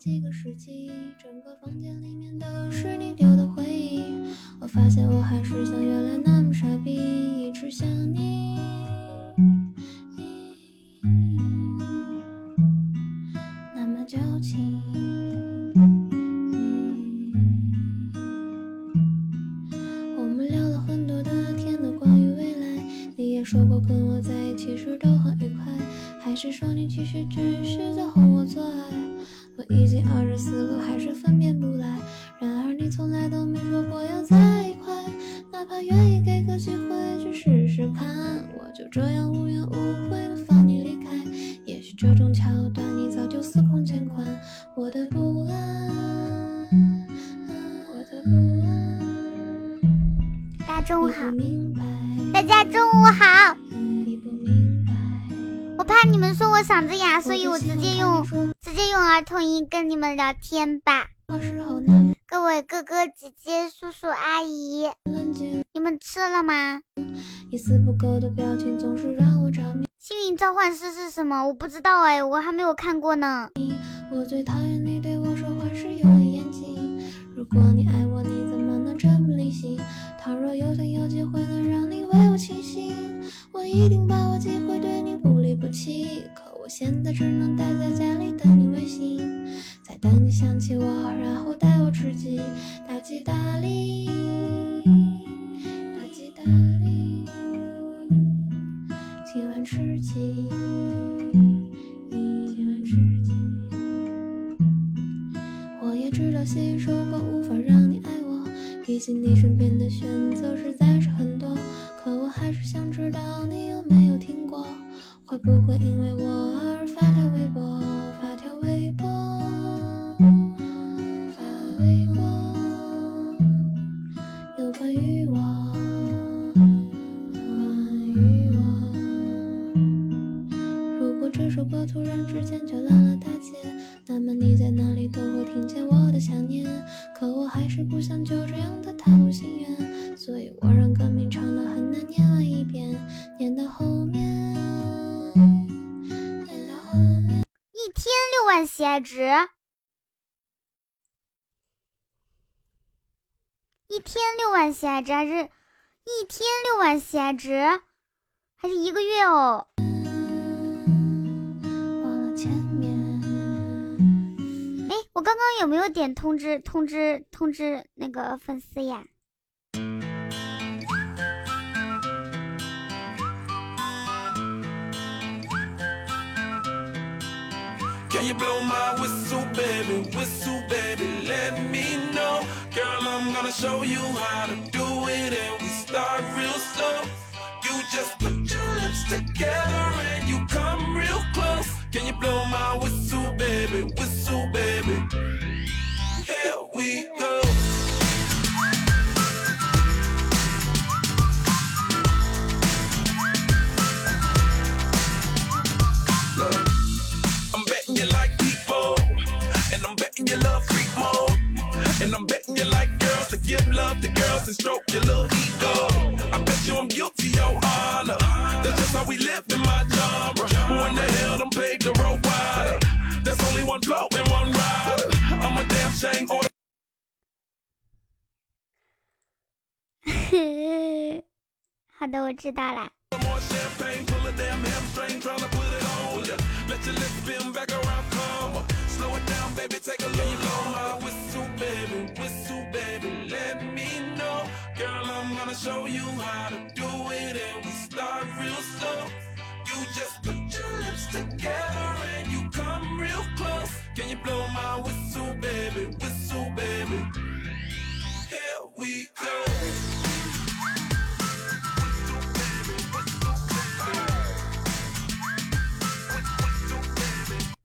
几个世纪，整个房间里面都是你丢的回忆。我发现我还是像原来那么傻逼，一直想你。那么矫情。我们聊了很多的天都关于未来，你也说过跟我在一起时都很愉快，还是说你其实只天吧。有时候难各位哥哥姐姐、叔叔阿姨，你们吃了吗？一丝不苟的表情总是让我着迷。幸运召唤师是什么？我不知道哎，我还没有看过呢。我最讨厌你对我说话时有眼睛。如果你爱我，你怎么能这么理性？倘若有天有机会能让你为我倾心，我一定把握机会对你不离不弃。可我现在只能待在家里等你微信，在等你想起我，然后带我吃鸡，大吉大利，大吉大利，今晚吃鸡，今晚吃鸡。我也知道携手过无法让你爱我，毕竟你身边的选择实在是很多。可我还是想知道你有没有听过，会不会因为我而发条微博，果突然之间就烂了大街，那么你在哪里都会听见我的想念。可我还是不想就这样的踏入心愿，所以我让歌名唱了很难念完一遍，念到后面，念到后面。一天六万喜爱值，一天六万喜爱值还是一天六万喜爱值，还是一个月哦？我刚刚有没有点通知通知通知那个粉丝呀？Can you blow my whistle, baby? Whistle, baby, let me know. Girl, I'm gonna show you how to do it, and we start real slow. You just put your lips together and you come real close. Can you blow my whistle, baby? Whistle, baby. Here we go. and I'm betting you like girls to give love to girls and stroke your little ego. I bet you I'm guilty, your honor. That's just how we live in my genre. Who in the hell done paved the road wider? There's only one blow and one rider. I'm a damn shame order. 好的，我知道了。 More champagne, pull a damn hamstring, tryna put it on ya. Let your lips spin back around, come on. Slow it down, baby, take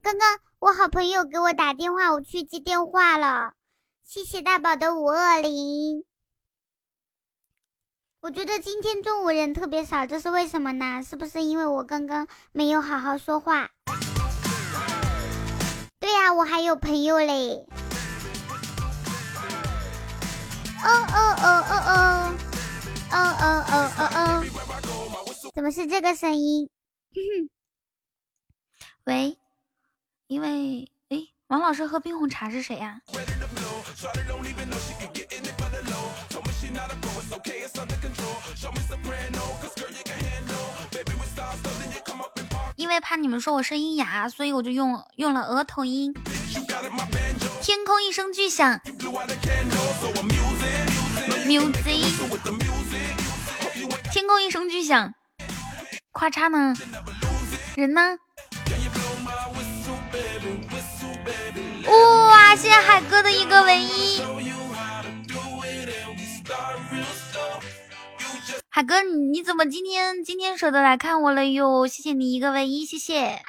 刚刚我好朋友给我打电话，我去接电话了。谢谢大宝的五二零。我觉得今天中午人特别少，这是为什么呢？是不是因为我刚刚没有好好说话？对呀、我还有朋友嘞。哦哦哦哦哦，哦哦哦哦哦，怎么是这个声音？喂，因为诶，王老师喝冰红茶是谁呀？因为怕你们说我声音哑，所以我就用用了额头音。天空一声巨响，music。天空一声巨响，咔嚓呢？人呢？哇！谢谢海哥的一个唯一。海哥，你怎么今天今天舍得来看我了哟？谢谢你一个唯一，谢谢。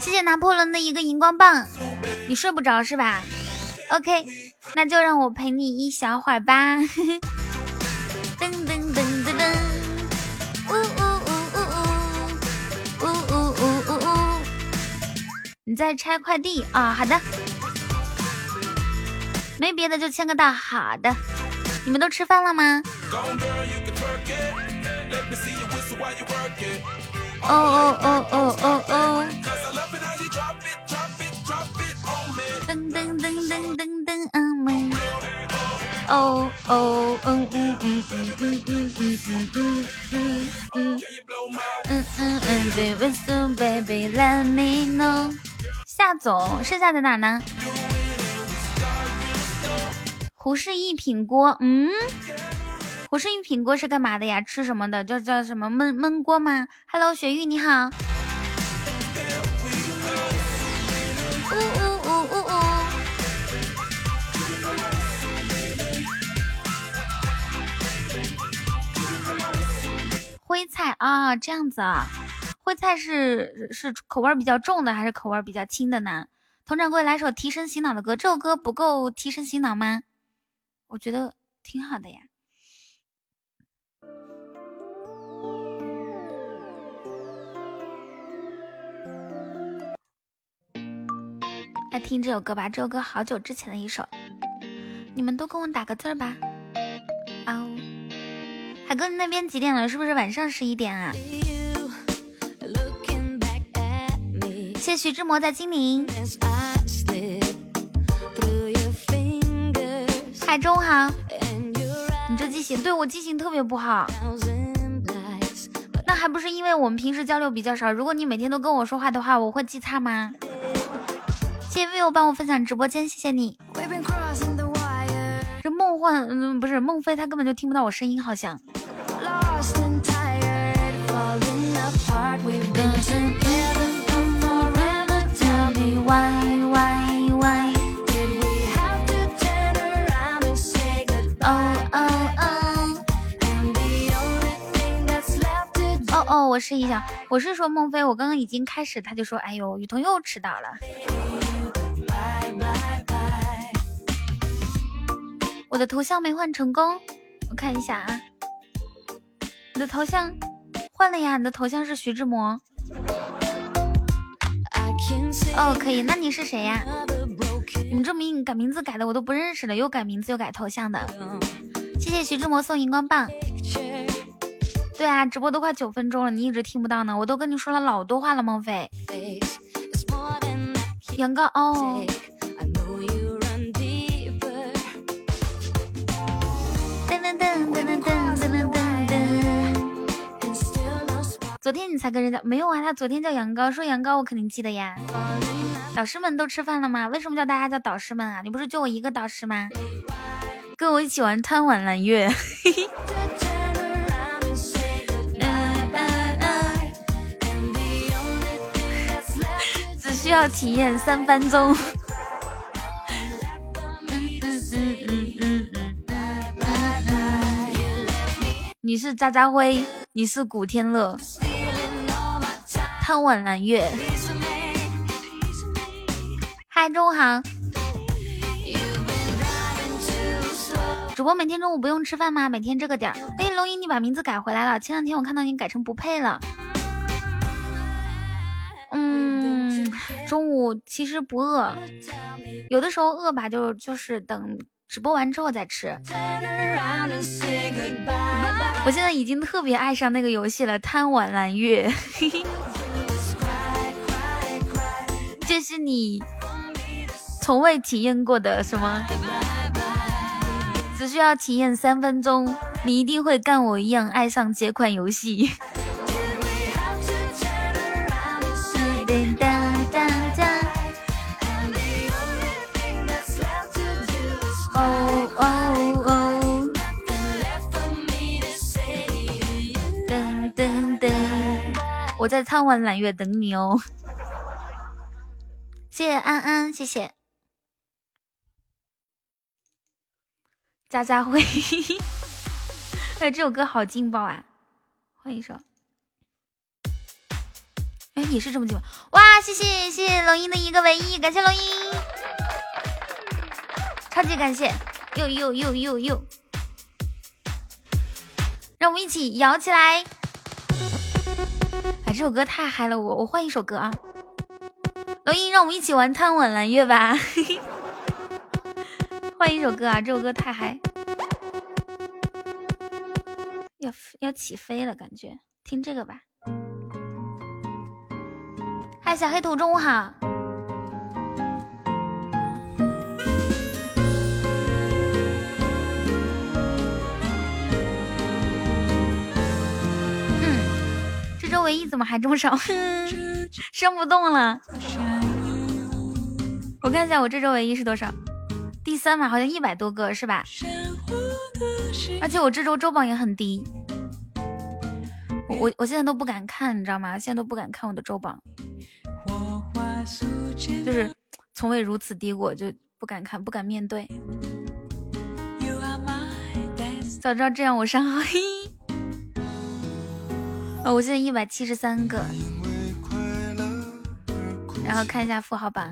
谢谢拿破仑的一个荧光棒。你睡不着是吧？OK，那就让我陪你一小会儿吧。噔噔噔噔你在拆快递啊？好的。没别的，就签个到。好的，你们都吃饭了吗？哦哦哦哦哦哦！噔噔噔噔噔噔，嗯嗯。哦哦嗯嗯嗯嗯嗯嗯嗯嗯嗯嗯嗯嗯嗯，Baby so baby let me know。夏总，剩下在哪呢？胡氏一品锅，嗯，胡氏一品锅是干嘛的呀？吃什么的？叫叫什么焖焖锅吗？Hello，雪玉你好。呜呜呜呜呜。徽菜啊，这样子啊，徽菜是是口味比较重的，还是口味比较轻的呢？佟掌柜来首提神醒脑的歌，这首歌不够提神醒脑吗？我觉得挺好的呀。来听这首歌吧，这首歌好久之前的一首，你们都跟我打个字吧。哦，海哥，你那边几点了？是不是晚上十一点啊？谢徐志摩在精灵。海中好，你这记性，对我记性特别不好。那还不是因为我们平时交流比较少。如果你每天都跟我说话的话，我会记差吗？谢谢 vivo 帮我分享直播间，谢谢你。这梦幻，嗯，不是孟非，他根本就听不到我声音，好像。哦，我我是说孟非，我刚刚已经开始，他就说，哎呦，雨桐又迟到了。我的头像没换成功，我看一下啊，你的头像换了呀，你的头像是徐志摩。哦，可以，那你是谁呀？你们这名改名字改的我都不认识了，又改名字又改头像的。谢谢徐志摩送荧光棒。对啊，直播都快九分钟了，你一直听不到呢。我都跟你说了老多话了，孟非。杨哥哦。昨天你才跟人家没有啊？他昨天叫杨高，说杨高我肯定记得呀。导师们都吃饭了吗？为什么叫大家叫导师们啊？你不是就我一个导师吗？跟我一起玩贪玩蓝月。嘿嘿。要体验三分钟。你是渣渣辉，你是古天乐，贪玩蓝月。嗨，中午好。主播每天中午不用吃饭吗？每天这个点儿。哎，龙吟，你把名字改回来了。前两天我看到你改成不配了。中午其实不饿，有的时候饿吧，就就是等直播完之后再吃。我现在已经特别爱上那个游戏了，贪玩蓝月。这是你从未体验过的什么？只需要体验三分钟，你一定会干我一样爱上这款游戏。哦哦哦！我在贪玩揽月等你哦。谢谢安安，谢谢。家家辉，哎，这首歌好劲爆啊！换一首。哎，也是这么劲爆！哇，谢谢谢谢龙音的一个唯一，感谢龙音，超级感谢！又又又又又，让我们一起摇起来！哎，这首歌太嗨了，我我换一首歌啊！龙音，让我们一起玩贪玩蓝月吧！换一首歌啊！这首歌太嗨，要要起飞了，感觉听这个吧。嗨，小黑兔，中午好。唯一怎么还这么少？升不动了。我看一下，我这周唯一是多少？第三吧，好像一百多个是吧？而且我这周周榜也很低，我我我现在都不敢看，你知道吗？现在都不敢看我的周榜，就是从未如此低过，就不敢看，不敢面对。早知道这样，我上好一。哦，我现在一百七十三个，然后看一下富豪榜。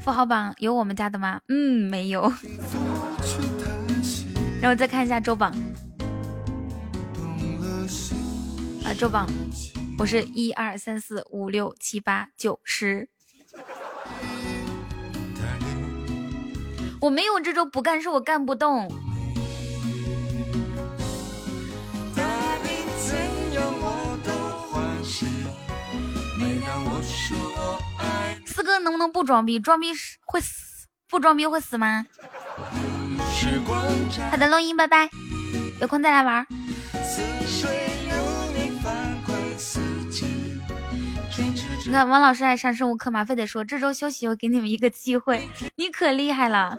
富豪榜有我们家的吗？嗯，没有。然后再看一下周榜，啊，周榜，我是一二三四五六七八九十。我没有这周不干，是我干不动。四哥能不能不装逼？装逼会死，不装逼会死吗？好的，录音，拜拜，有空再来玩。你看，王老师爱上生物课吗？非得说这周休息，我给你们一个机会。你可厉害了，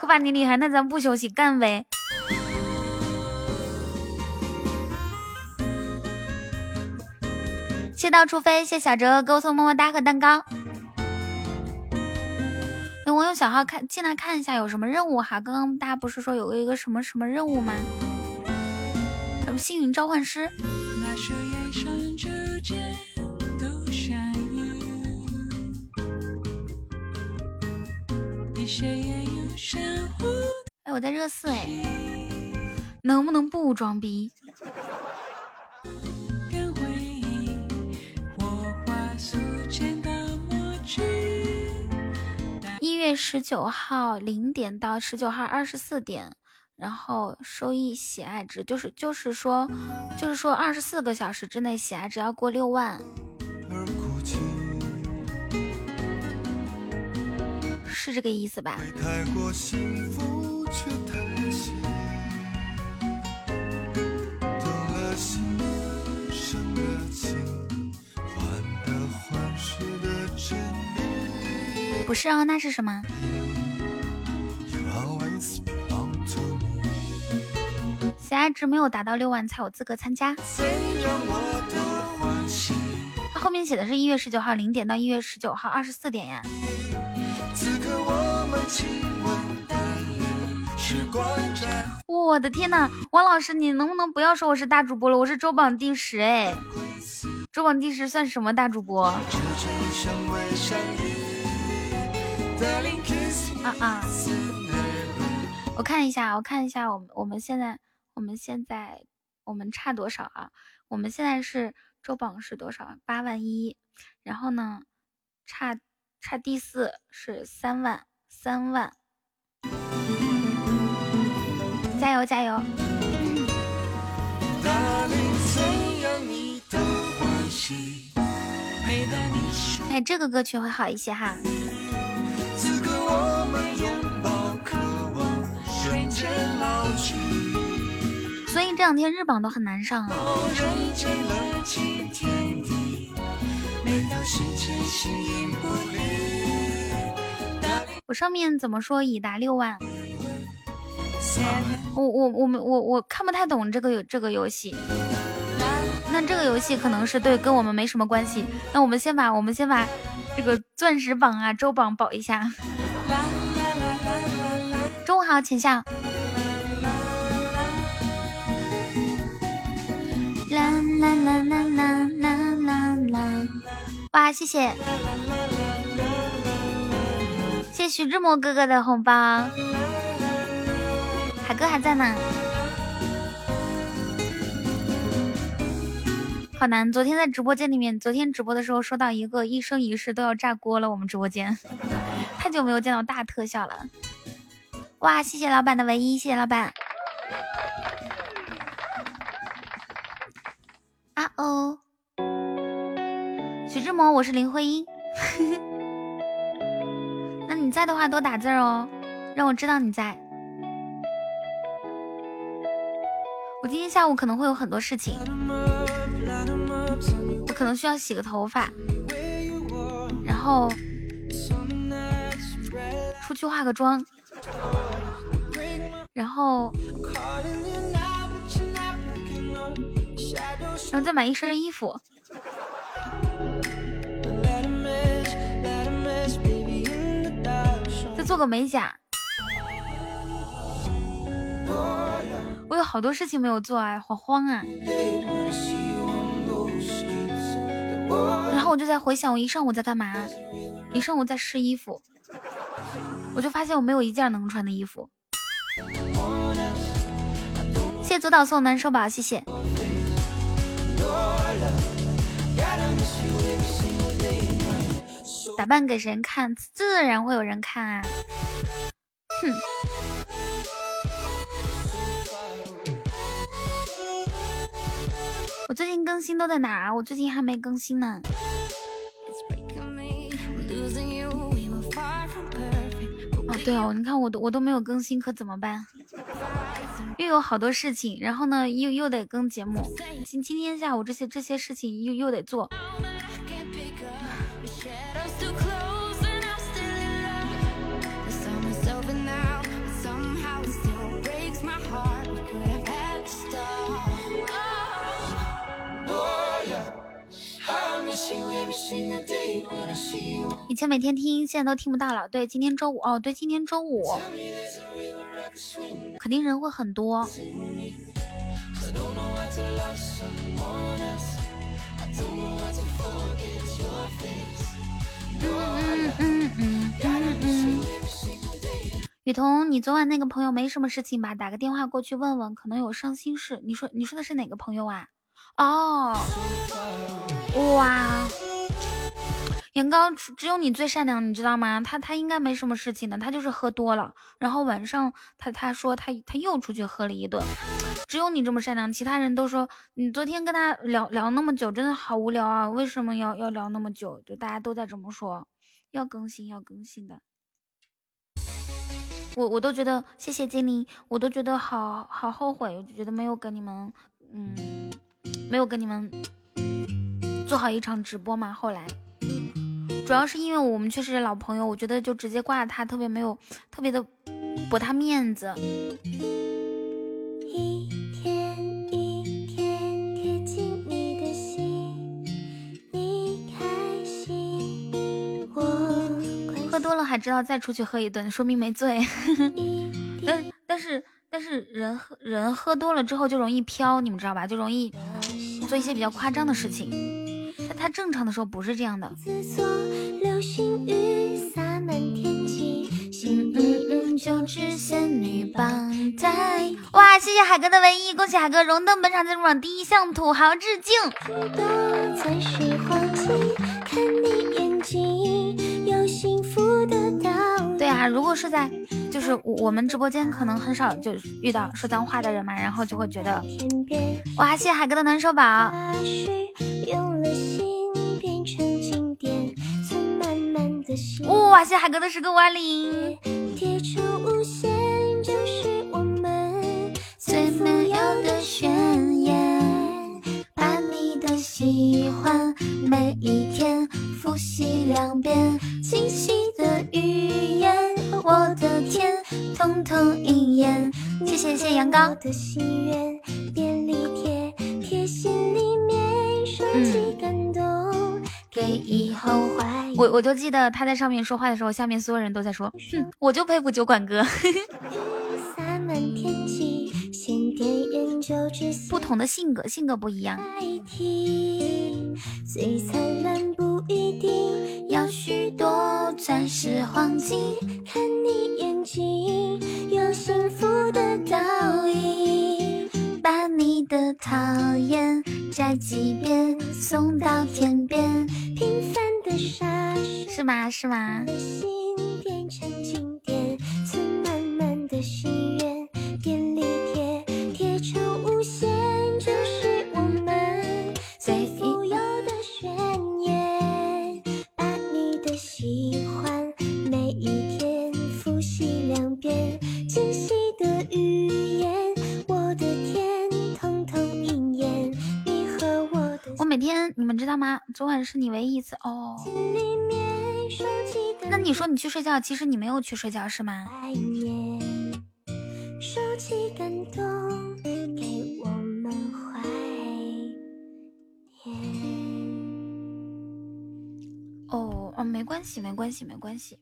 可把你厉害，那咱不休息，干呗。谢到处飞，谢小哲给我送么么哒和蛋糕。等我用小号看进来看一下有什么任务哈，刚刚大家不是说有个一个什么什么任务吗？什么幸运召唤师？哎，我在热四哎，能不能不装逼？月十九号零点到十九号二十四点，然后收益喜爱值就是就是说就是说二十四个小时之内喜爱值要过六万，是这个意思吧？不是哦，那是什么？喜爱值没有达到六万才有资格参加。它后面写的是一月十九号零点到一月十九号二十四点呀。我的天呐，王老师，你能不能不要说我是大主播了？我是周榜第十哎，周榜第十算什么大主播？啊啊！我看一下，我看一下，我们我们现在我们现在我们差多少啊？我们现在是周榜是多少？八万一，然后呢，差差第四是三万三万，加油加油！哎，这个歌曲会好一些哈。所以这两天日榜都很难上啊。我上面怎么说已达六万？我我我们我我看不太懂这个这个游戏。那这个游戏可能是对跟我们没什么关系。那我们先把我们先把这个钻石榜啊周榜保一下。好，浅笑。啦啦啦啦啦啦啦啦！哇，谢谢，谢谢徐志摩哥哥的红包，海哥还在呢。好难，昨天在直播间里面，昨天直播的时候收到一个一生一世都要炸锅了，我们直播间太久没有见到大特效了。哇，谢谢老板的唯一，谢谢老板。啊哦，徐志摩，我是林徽因。那你在的话多打字哦，让我知道你在。我今天下午可能会有很多事情，我可能需要洗个头发，然后出去化个妆，然后。然后再买一身衣服，再做个美甲。我有好多事情没有做啊，好慌啊！然后我就在回想，我一上午在干嘛？一上午在试衣服，我就发现我没有一件能穿的衣服。谢谢左导送的难受宝，谢谢。打扮给谁看？自然会有人看啊！哼。我最近更新都在哪儿？我最近还没更新呢。哦，对哦，你看我都我都没有更新，可怎么办？又有好多事情，然后呢，又又得跟节目。今今天下午这些这些事情又又得做。以前每天听，现在都听不到了。对，今天周五哦，对，今天周五。肯定人会很多。嗯嗯嗯嗯嗯。雨桐，你昨晚那个朋友没什么事情吧？打个电话过去问问，可能有伤心事。你说你说的是哪个朋友啊？哦，哇。年糕只有你最善良，你知道吗？他他应该没什么事情的，他就是喝多了，然后晚上他他说他他又出去喝了一顿，只有你这么善良，其他人都说你昨天跟他聊聊那么久，真的好无聊啊！为什么要要聊那么久？就大家都在这么说，要更新要更新的，我我都觉得谢谢精灵，我都觉得好好后悔，我就觉得没有跟你们，嗯，没有跟你们做好一场直播嘛，后来。主要是因为我们确实是老朋友，我觉得就直接挂他特别没有，特别的驳他面子。喝多了还知道再出去喝一顿，说明没醉。但但是但是人喝人喝多了之后就容易飘，你们知道吧？就容易做一些比较夸张的事情。他正常的时候不是这样的。哇，谢谢海哥的唯一，恭喜海哥荣登本场赞助榜第一，向土豪致敬。对啊，啊，如果是在就是我们直播间，可能很少就遇到说脏话的人嘛，然后就会觉得哇，谢谢海哥的暖手宝。哇，谢谢海哥的十个五二零。最美妙的宣言，把你的喜欢每一天复习两遍，清晰的语言我的天，通通应验。谢谢谢谢杨刚。我我就记得他在上面说话的时候，下面所有人都在说，哼，我就佩服酒馆哥。不同的性格，性格不一样。最灿烂不一定要许多钻石黄金，看你眼睛有幸福的倒影，把你的讨厌摘几遍送到天边，平凡的傻事是吗？是吗？你们知道吗？昨晚是你唯一一次哦。那你说你去睡觉，其实你没有去睡觉是吗？哦哦，没关系，没关系，没关系。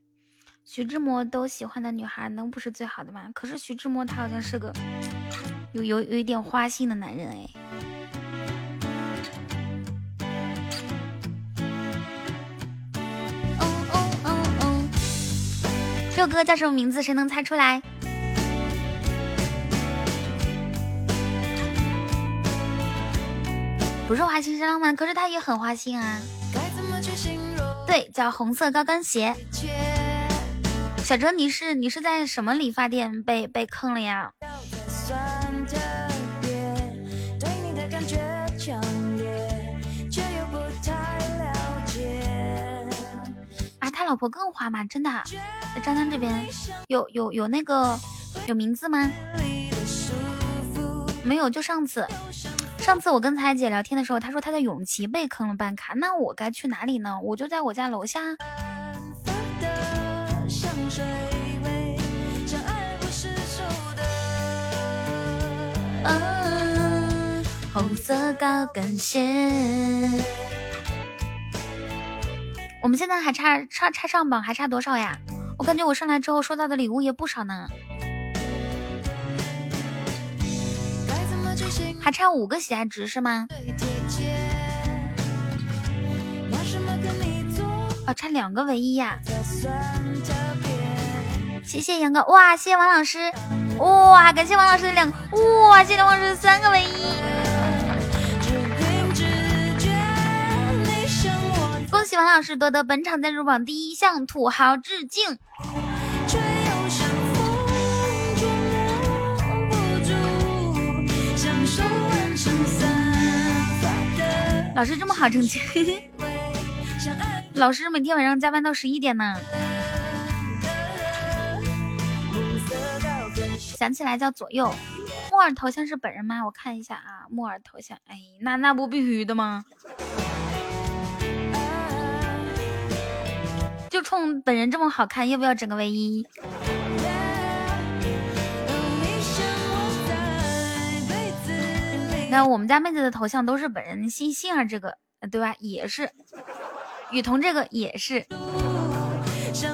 徐志摩都喜欢的女孩，能不是最好的吗？可是徐志摩他好像是个有有有一点花心的男人哎。这首歌叫什么名字？谁能猜出来？不是花心是浪漫，可是他也很花心啊。对，叫红色高跟鞋。小哲，你是你是在什么理发店被被坑了呀？老婆更花吗？真的？在张张这边有有有那个有名字吗？没有，就上次上次我跟彩姐聊天的时候，她说她在永琪被坑了办卡，那我该去哪里呢？我就在我家楼下。红色高跟鞋。我们现在还差差差上榜，还差多少呀？我感觉我上来之后收到的礼物也不少呢，还差五个喜爱值是吗？啊，差两个唯一呀！谢谢杨哥，哇，谢谢王老师，哇，感谢王老师的两，哇，谢谢王老师的三个唯一。恭喜王老师夺得本场赞助榜第一向土豪致敬。老师这么好挣钱，老师每天晚上加班到十一点呢。想起来叫左右，木耳头像是本人吗？我看一下啊，木耳头像，哎，那那不必须的吗？冲本人这么好看，要不要整个卫衣？那我们家妹子的头像都是本人，星星儿这个，对吧？也是，雨桐这个也是，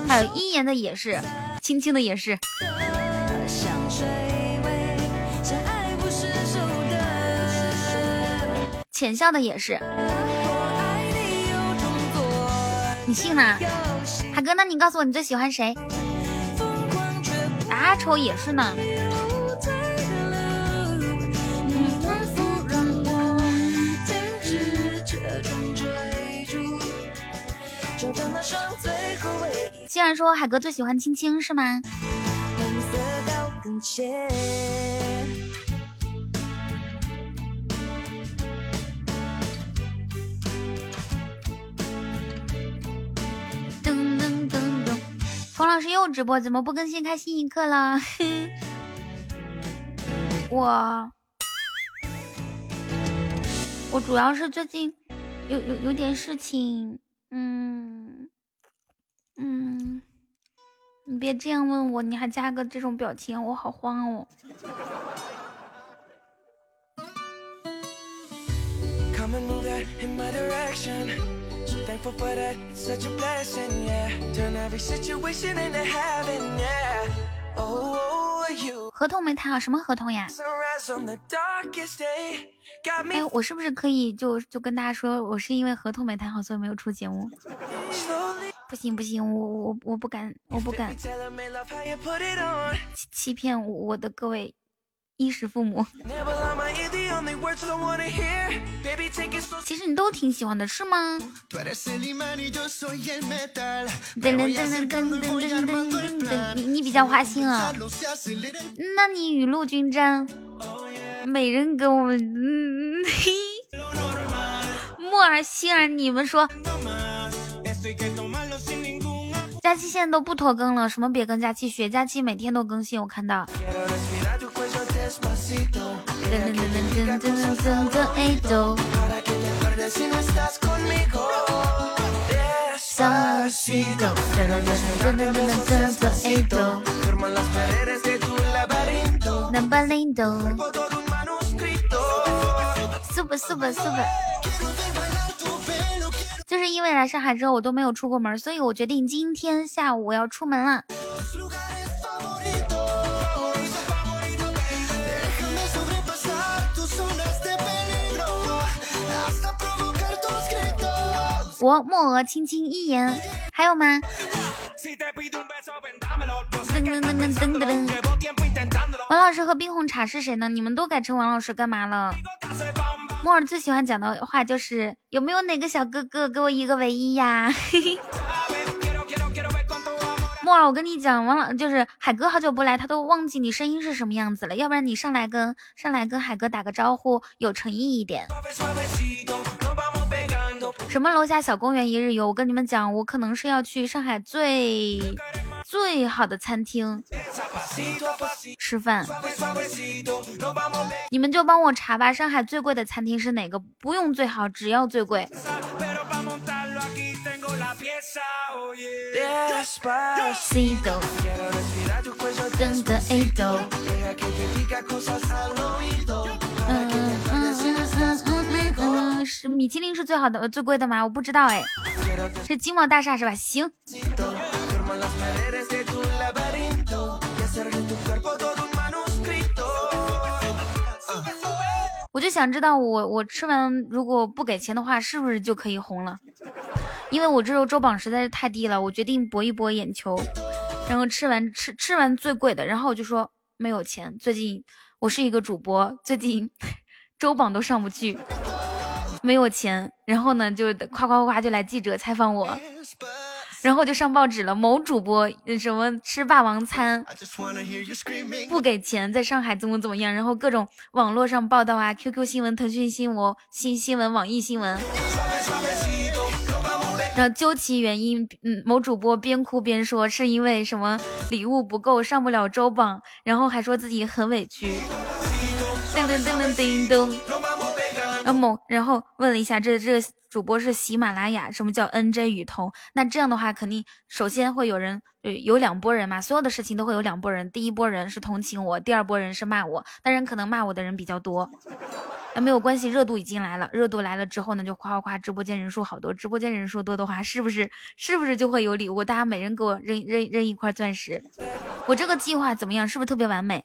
还有一言的也是，青青的也是，浅笑的也是，你信吗？海哥，那你告诉我你最喜欢谁？阿丑也是呢。既然说海哥最喜欢青青是吗？噔冯老师又直播，怎么不更新开心一刻了？我我主要是最近有有有点事情，嗯嗯，你别这样问我，你还加个这种表情，我好慌哦。合同没谈好，什么合同呀？哎，我是不是可以就就跟大家说，我是因为合同没谈好，所以没有出节目？不行不行，我我我不敢，我不敢。欺欺骗我的各位。衣食父母，其实你都挺喜欢的，是吗？你你比较花心啊？那你雨露均沾，美人给我们，嗯，木儿、心儿，你们说？佳期现在都不拖更了，什么别跟佳期学，佳期每天都更新，我看到。Super super super，就是因为来上海之后我都没有出过门，所以我决定今天下午我要出门了。我墨娥轻轻一言，还有吗？噔噔噔噔噔噔。王老师和冰红茶是谁呢？你们都改成王老师干嘛了？莫儿最喜欢讲的话就是有没有哪个小哥哥给我一个唯一呀？莫儿，我跟你讲，王老就是海哥好久不来，他都忘记你声音是什么样子了。要不然你上来跟上来跟海哥打个招呼，有诚意一点。什么楼下小公园一日游？我跟你们讲，我可能是要去上海最最好的餐厅吃饭，你们就帮我查吧。上海最贵的餐厅是哪个？不用最好，只要最贵。米其林是最好的最贵的吗？我不知道哎，是金茂大厦是吧？行，我就想知道我我吃完如果不给钱的话，是不是就可以红了？因为我这周周榜实在是太低了，我决定博一博眼球，然后吃完吃吃完最贵的，然后我就说没有钱。最近我是一个主播，最近 周榜都上不去。没有钱，然后呢，就夸夸夸就来记者采访我，然后就上报纸了。某主播什么吃霸王餐不给钱，在上海怎么怎么样，然后各种网络上报道啊，QQ 新闻、腾讯新闻、新新闻、网易新闻，然后究其原因，嗯，某主播边哭边说是因为什么礼物不够上不了周榜，然后还说自己很委屈。噔噔噔噔叮咚。某，然后问了一下，这这主播是喜马拉雅，什么叫 NJ 雨桐？那这样的话，肯定首先会有人，有两拨人嘛，所有的事情都会有两拨人，第一波人是同情我，第二波人是骂我，当然可能骂我的人比较多，那没有关系，热度已经来了，热度来了之后呢，就夸夸夸，直播间人数好多，直播间人数多的话，是不是是不是就会有礼物？大家每人给我扔扔扔一块钻石，我这个计划怎么样？是不是特别完美？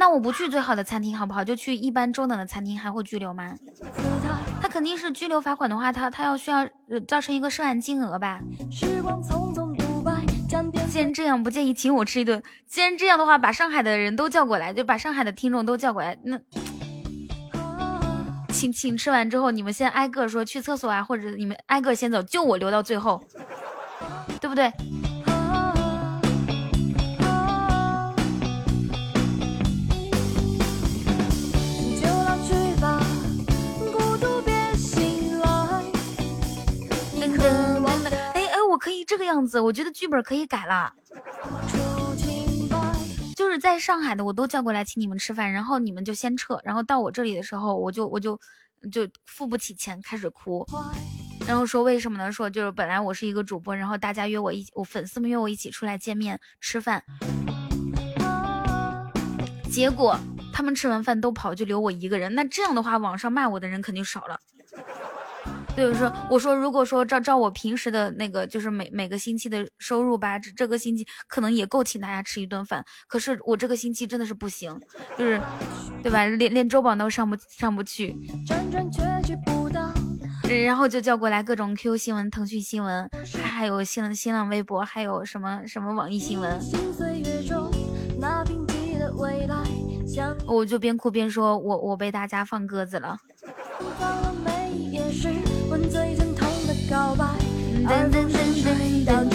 那我不去最好的餐厅好不好？就去一般中等的餐厅，还会拘留吗？他肯定是拘留罚款的话，他他要需要造成一个涉案金额吧。既然这样，不介意请我吃一顿。既然这样的话，把上海的人都叫过来，就把上海的听众都叫过来。那请请吃完之后，你们先挨个说去厕所啊，或者你们挨个先走，就我留到最后，对不对？这个样子，我觉得剧本可以改了。就是在上海的我都叫过来请你们吃饭，然后你们就先撤，然后到我这里的时候，我就我就就付不起钱，开始哭，然后说为什么呢？说就是本来我是一个主播，然后大家约我一我粉丝们约我一起出来见面吃饭，结果他们吃完饭都跑，就留我一个人。那这样的话，网上骂我的人肯定少了。就是说，我说，如果说照照我平时的那个，就是每每个星期的收入吧，这这个星期可能也够请大家吃一顿饭。可是我这个星期真的是不行，就是，对吧？连连周榜都上不上不去，然后就叫过来各种 QQ 新闻、腾讯新闻，还还有新新浪微博，还有什么什么网易新闻。我就边哭边说，我我被大家放鸽子了。对，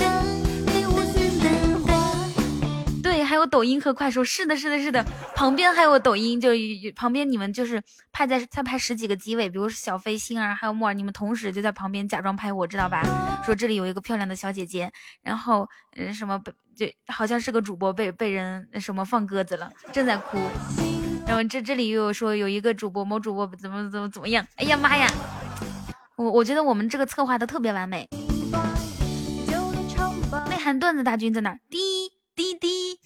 还有抖音和快手，是的，是的，是的，旁边还有抖音，就旁边你们就是拍在他拍十几个机位，比如小飞、星儿还有木耳，你们同时就在旁边假装拍我，知道吧？说这里有一个漂亮的小姐姐，然后嗯什么就好像是个主播被被人什么放鸽子了，正在哭，然后这这里又有说有一个主播某主播怎么怎么怎么样，哎呀妈呀！我我觉得我们这个策划的特别完美。内涵段子大军在哪？滴滴滴。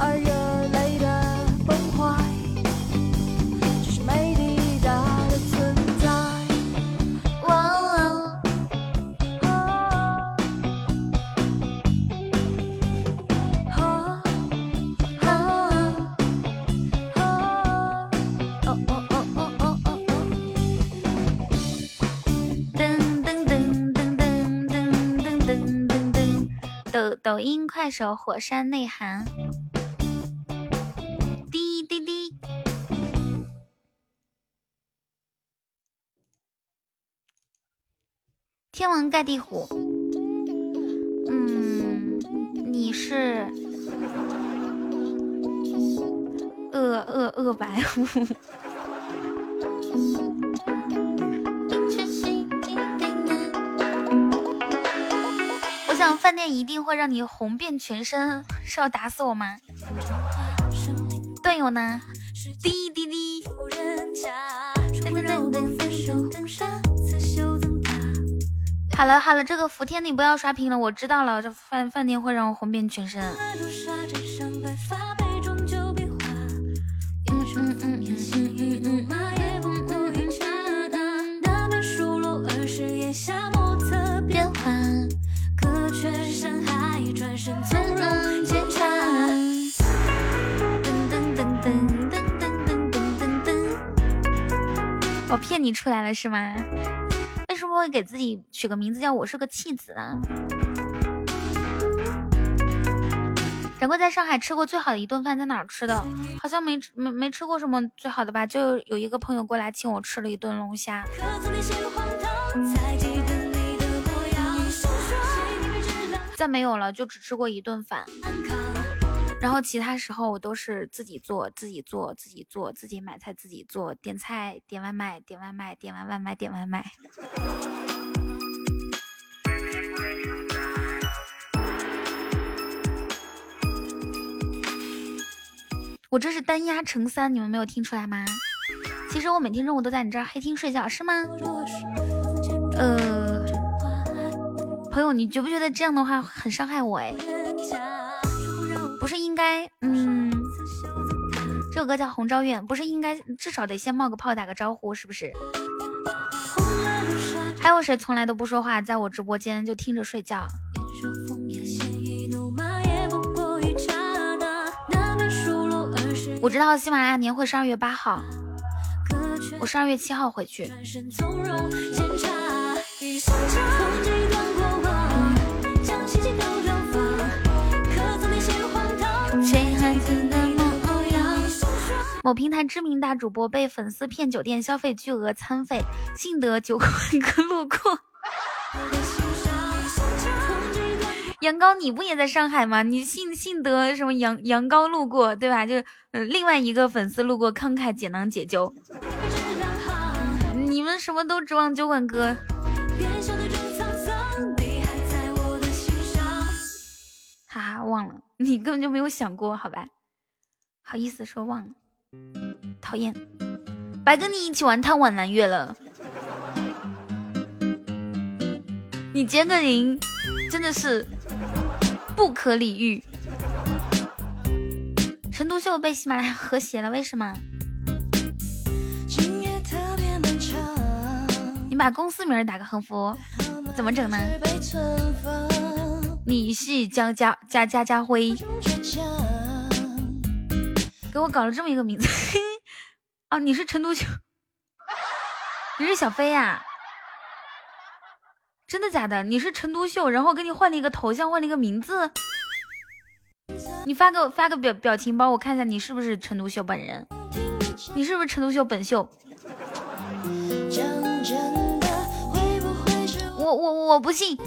二月抖音、快手、火山内涵，滴滴滴，天王盖地虎。嗯，你是恶恶恶白虎。饭店一定会让你红遍全身，是要打死我吗？队友呢？滴滴滴。好了好了，这个伏天你不要刷屏了，我知道了，这饭饭店会让我红遍全身。我骗你出来了是吗？为什么会给自己取个名字叫我是个弃子啊？掌柜在上海吃过最好的一顿饭在哪儿吃的？好像没没没吃过什么最好的吧？就有一个朋友过来请我吃了一顿龙虾。再没有了，就只吃过一顿饭，然后其他时候我都是自己做，自己做，自己做，自己买菜，自己做，点菜，点外卖，点外卖，点完外卖，点外卖。我这是单压乘三，你们没有听出来吗？其实我每天中午都在你这儿黑厅睡觉，是吗？呃。朋友，你觉不觉得这样的话很伤害我？哎，是应该，嗯，这首歌叫《红昭愿》，不是应该至少得先冒个泡，打个招呼，是不是？还有谁从来都不说话，在我直播间就听着睡觉？我知道喜马拉雅年会是二月八号，我十二月七号回去。某平台知名大主播被粉丝骗酒店消费巨额餐费，幸得酒馆哥路过。杨高，你不也在上海吗？你幸幸得什么杨杨高路过，对吧？就呃另外一个粉丝路过，慷慨解囊解救。你们什么都指望酒馆哥？哈哈，忘了，你根本就没有想过，好吧？好意思说忘了。讨厌，白跟你一起玩贪玩蓝月了。你接个人真的是不可理喻。陈独秀被喜马拉雅和谐了，为什么？你把公司名打个横幅，怎么整呢？你是江家家家家辉。给我搞了这么一个名字，哦，你是陈独秀，你是小飞呀？真的假的？你是陈独秀，然后给你换了一个头像，换了一个名字。你发个发个表表情包，我看一下你是不是陈独秀本人？你是不是陈独秀本秀？我我我不信，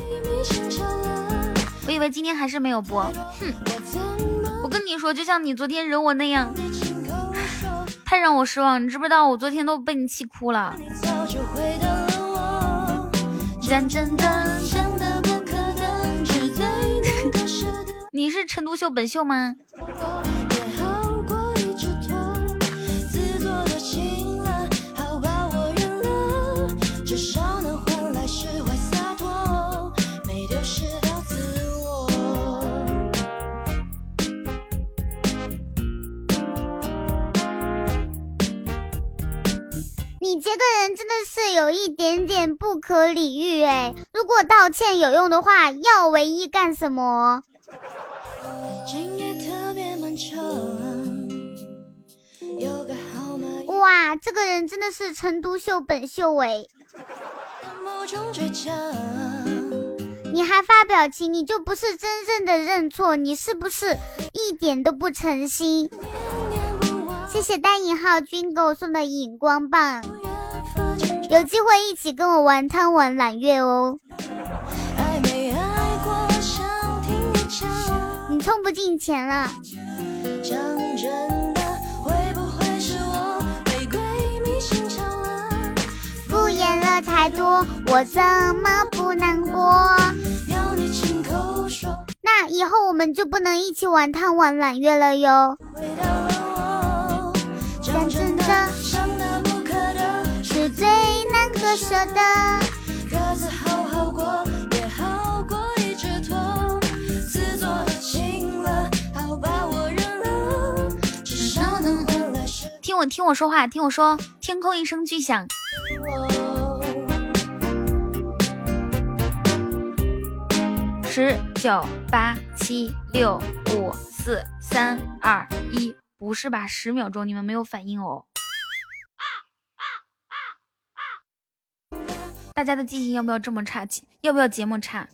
我以为今天还是没有播，哼。跟你说，就像你昨天惹我那样，太让我失望。你知不知道，我昨天都被你气哭了。你是陈独秀本秀吗？你这个人真的是有一点点不可理喻哎！如果道歉有用的话，要唯一干什么？哇，这个人真的是陈独秀本秀哎！你还发表情，你就不是真正的认错，你是不是一点都不诚心？谢谢单引号军狗送的荧光棒，有机会一起跟我玩贪玩揽月哦。你充不进钱了。敷衍了太多，我怎么不难过？那以后我们就不能一起玩贪玩揽月了哟。真的伤的不可得，是最难割舍的。各自好好过，也好过一直拖。自作多情了，好吧，我认了。至少能换来是。听我听我说话，听我说。天空一声巨响。十九八七六五四三二一。不是吧？十秒钟，你们没有反应哦。大家的记性要不要这么差？要不要节目差？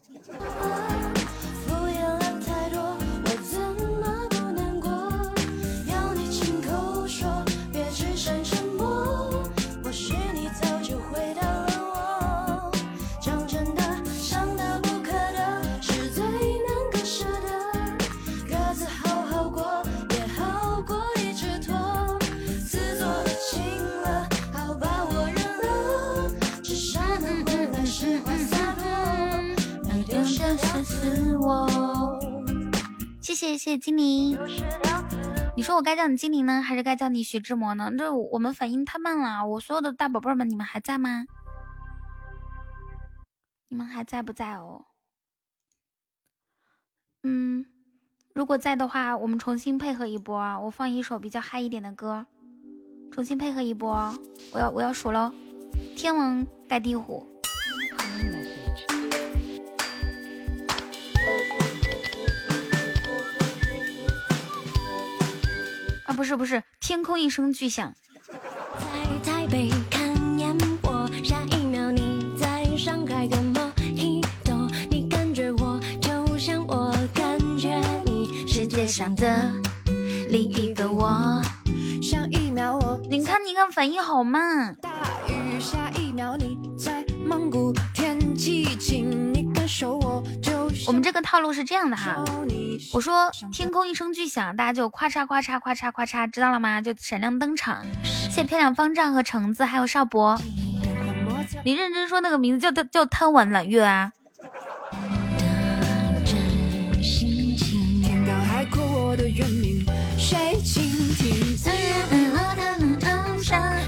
谢谢精灵，你说我该叫你精灵呢，还是该叫你徐志摩呢？这我们反应太慢了，我所有的大宝贝们，你们还在吗？你们还在不在哦？嗯，如果在的话，我们重新配合一波，我放一首比较嗨一点的歌，重新配合一波，我要我要数喽，天王盖地虎。不是不是，天空一声巨响。在台北看烟火，下一秒你在上海跟莫吉托，你感觉我就像我感觉你，世界上的另一个我。上一秒我你看，你看，反应好慢。大雨，下一秒你在套路是这样的哈，我说天空一声巨响，大家就咔嚓咔嚓咔嚓咔嚓，知道了吗？就闪亮登场。谢谢漂亮方丈和橙子，还有少博。你认真说那个名字叫叫贪玩揽月啊？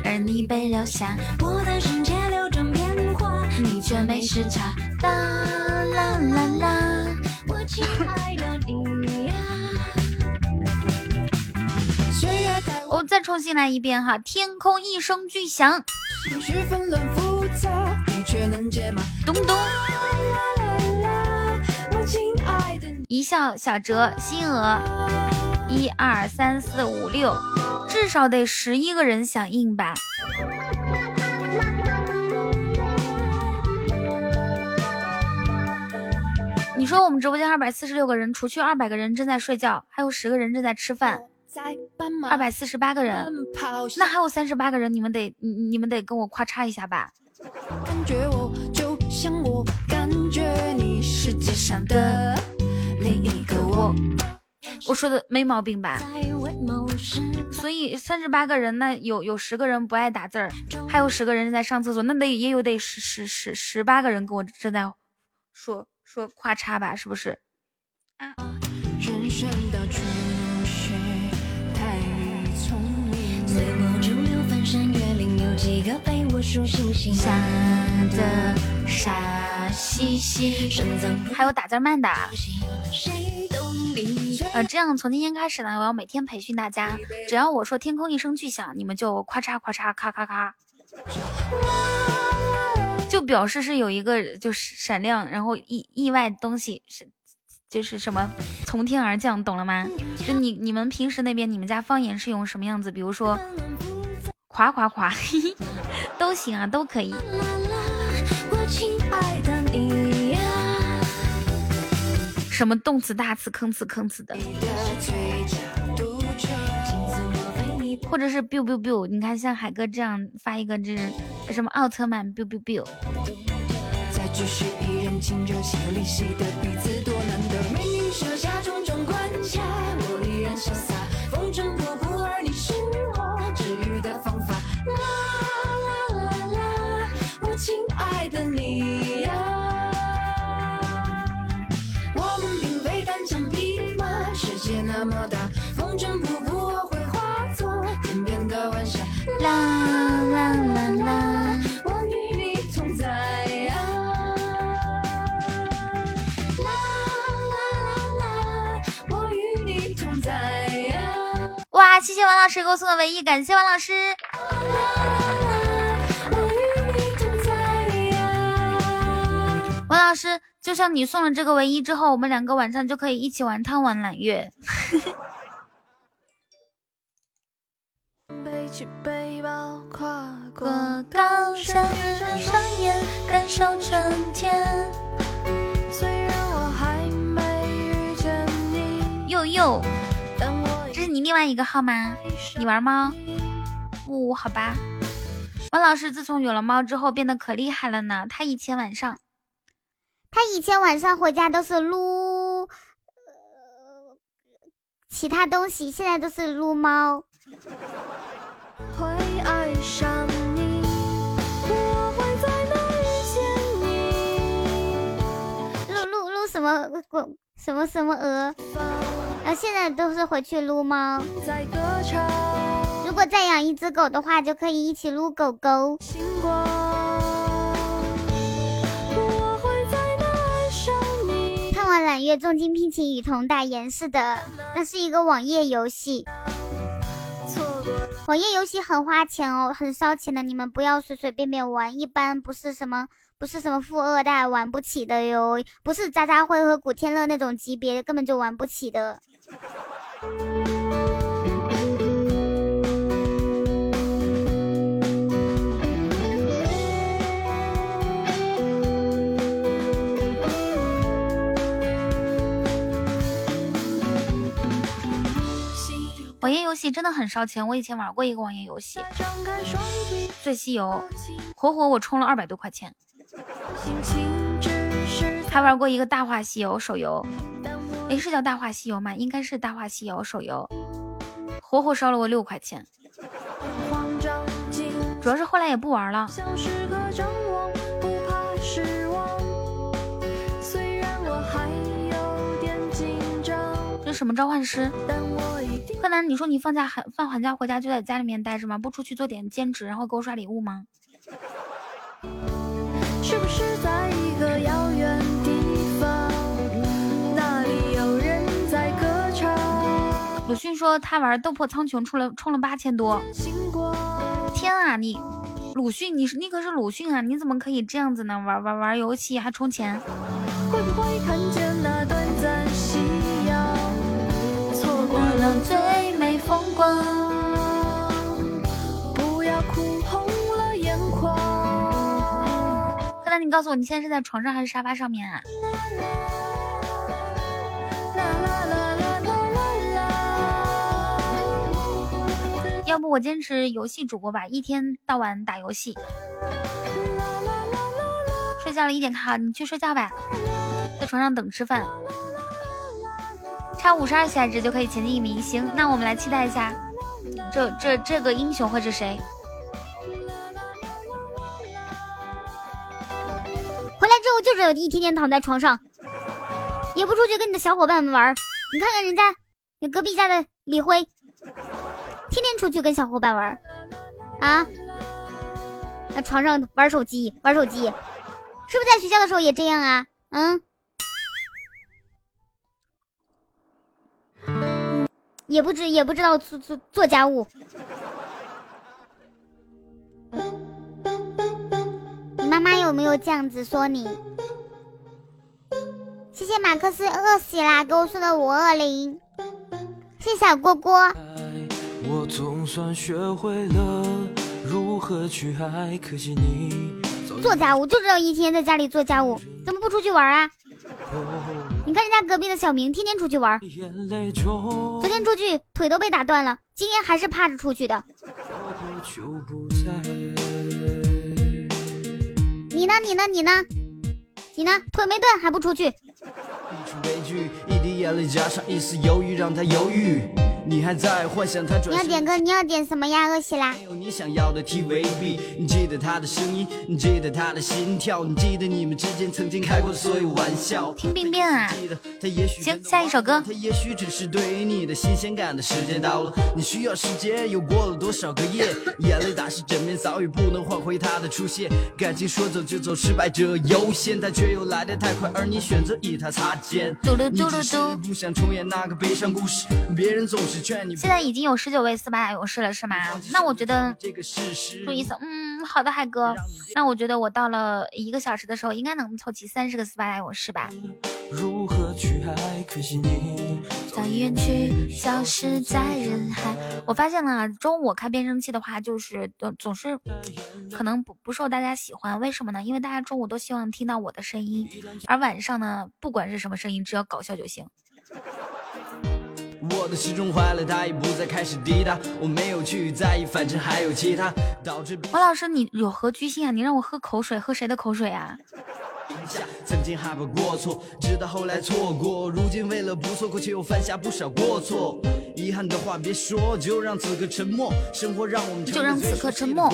而你被留下，我的世界流转变化，你却没时差。啦啦啦啦，我我再重新来一遍哈，天空一声巨响，咚咚。一笑小哲新额，一二三四五六，至少得十一个人响应吧。你说我们直播间二百四十六个人，除去二百个人正在睡觉，还有十个人正在吃饭，在斑马二百四十八个人，那还有三十八个人，你们得你你们得跟我夸嚓一下吧。感觉我就像我感觉你世界上的另一个我，我说的没毛病吧？所以三十八个人，那有有十个人不爱打字儿，还有十个人在上厕所，那得也有得十十十十八个人跟我正在说说夸嚓吧，是不是？人生到处学太聪明，随波逐流，翻山越岭，有几个陪我数星星？傻的傻兮兮，还有打字慢的。呃，这样从今天开始呢，我要每天培训大家，只要我说天空一声巨响，你们就夸嚓夸嚓咔咔咔，就表示是有一个就是闪亮，然后意意外东西是就是什么从天而降，懂了吗？就你你们平时那边你们家方言是用什么样子？比如说夸夸夸，嘿 嘿都行啊，都可以。什么动词、大词、坑词、坑词的，或者是 biu biu biu。你看像海哥这样发一个这什么奥特曼 biu biu biu。再继续一人情热心离析的彼此多难得。命运设下重重关卡，我依然潇洒，风尘仆仆，而你是我治愈的方法。啦啦啦啦，我亲爱的你呀，我们并非单枪匹马，世界那么大，天边的晚上。啦啦啦啦，我与你同在啊！啦啦啦啦，我与你同在啊！哇！谢谢王老师给我送的唯一，感谢王老师。王老师，就像你送了这个唯一之后，我们两个晚上就可以一起玩贪玩揽月。背起背包，跨过高山，闭上眼，感受春天。虽然我还没遇见你，又又，这是你另外一个号吗？你玩猫？呜、好吧。王老师自从有了猫之后，变得可厉害了呢。他以前晚上他以前晚上回家都是撸、呃其他东西，现在都是撸猫。会爱上你，我会在哪遇见你？撸撸撸什么滚什么什么鹅，然后现在都是回去撸猫。在歌唱，如果再养一只狗的话，就可以一起撸狗狗。星光，我会在哪爱上你？看完揽月重金聘请雨桐代言，是的，那是一个网页游戏，网页游戏很花钱哦，很烧钱的，你们不要随随便便玩，一般不是什么。不是什么富二代玩不起的哟，不是渣渣辉和古天乐那种级别，根本就玩不起的。网页游戏真的很烧钱。我以前玩过一个网页游戏《最西游》，活活我充了二百多块钱。还玩过一个《大话西游》手游，哎，是叫《大话西游》吗？应该是《大话西游》手游，活活烧了我六块钱。主要是后来也不玩了。这什么召唤师？柯南，你说你放假寒放寒假回家就在家里面待着吗？不出去做点兼职，然后给我刷礼物吗？是不是在一个遥远地方，那里有人在歌唱？鲁迅说他玩斗破苍穹充了充了八千多。天啊，你鲁迅，你是你可是鲁迅啊，你怎么可以这样子呢？玩玩玩游戏还充钱？会不会错过了最美风光？不要哭红了眼眶。柯南，你告诉我，你现在是在床上还是沙发上面啊？要不我坚持游戏主播吧，一天到晚打游戏。睡觉了一点好，你去睡觉吧，在床上等吃饭。差五十二喜爱值就可以前进一名，行，那我们来期待一下，这这这个英雄会是谁？回来之后就只有一天天躺在床上，也不出去跟你的小伙伴们玩。你看看人家，你隔壁家的李辉。天天出去跟小伙伴玩，啊，在床上玩手机，玩手机，是不是在学校的时候也这样啊？嗯，也不知也不知道做做做家务。你妈妈有没有这样子说你？谢谢马克思饿死啦，给我送的五二零，谢谢小锅锅。我总算学会了如何去爱，可惜你做家务就知道一天在家里做家务，怎么不出去玩啊？你看人家隔壁的小明天天出去玩，昨天出去腿都被打断了，今天还是趴着出去的。你呢？你呢？你呢？你呢？腿没断还不出去？你还在幻想他你要点歌，你要点什么呀？饿西拉。你想要的 TVB，你记得他的声音，你记得他的心跳，你记得你们之间曾经开过的所有玩笑。听病变啊！行，下一首歌。他也许只是对你的新鲜感的时间到了，你需要时间，又过了多少个夜？眼泪打湿枕边，早已不能换回他的出现。感情说走就走，失败者优先，但却又来得太快，而你选择与他擦肩。嘟噜嘟噜嘟。不想重演那个悲伤故事，别人总是。现在已经有十九位斯巴达勇士了，是吗？那我觉得，注意思，嗯，好的，海哥。那我觉得我到了一个小时的时候，应该能凑齐三十个斯巴达勇士吧。到医院去，消失在人海。我发现了，中午开变声器的话，就是总是可能不不受大家喜欢。为什么呢？因为大家中午都希望听到我的声音，而晚上呢，不管是什么声音，只要搞笑就行。我的时钟坏了，它已不再开始滴答。我没有去在意，反正还有其他导致。王老师，你有何居心啊？你让我喝口水，喝谁的口水啊？曾经害怕过错，直到后来错过。如今为了不错过，却又犯下不少过错。遗憾的话别说，就让此刻沉默。生活让我们就让此刻沉默。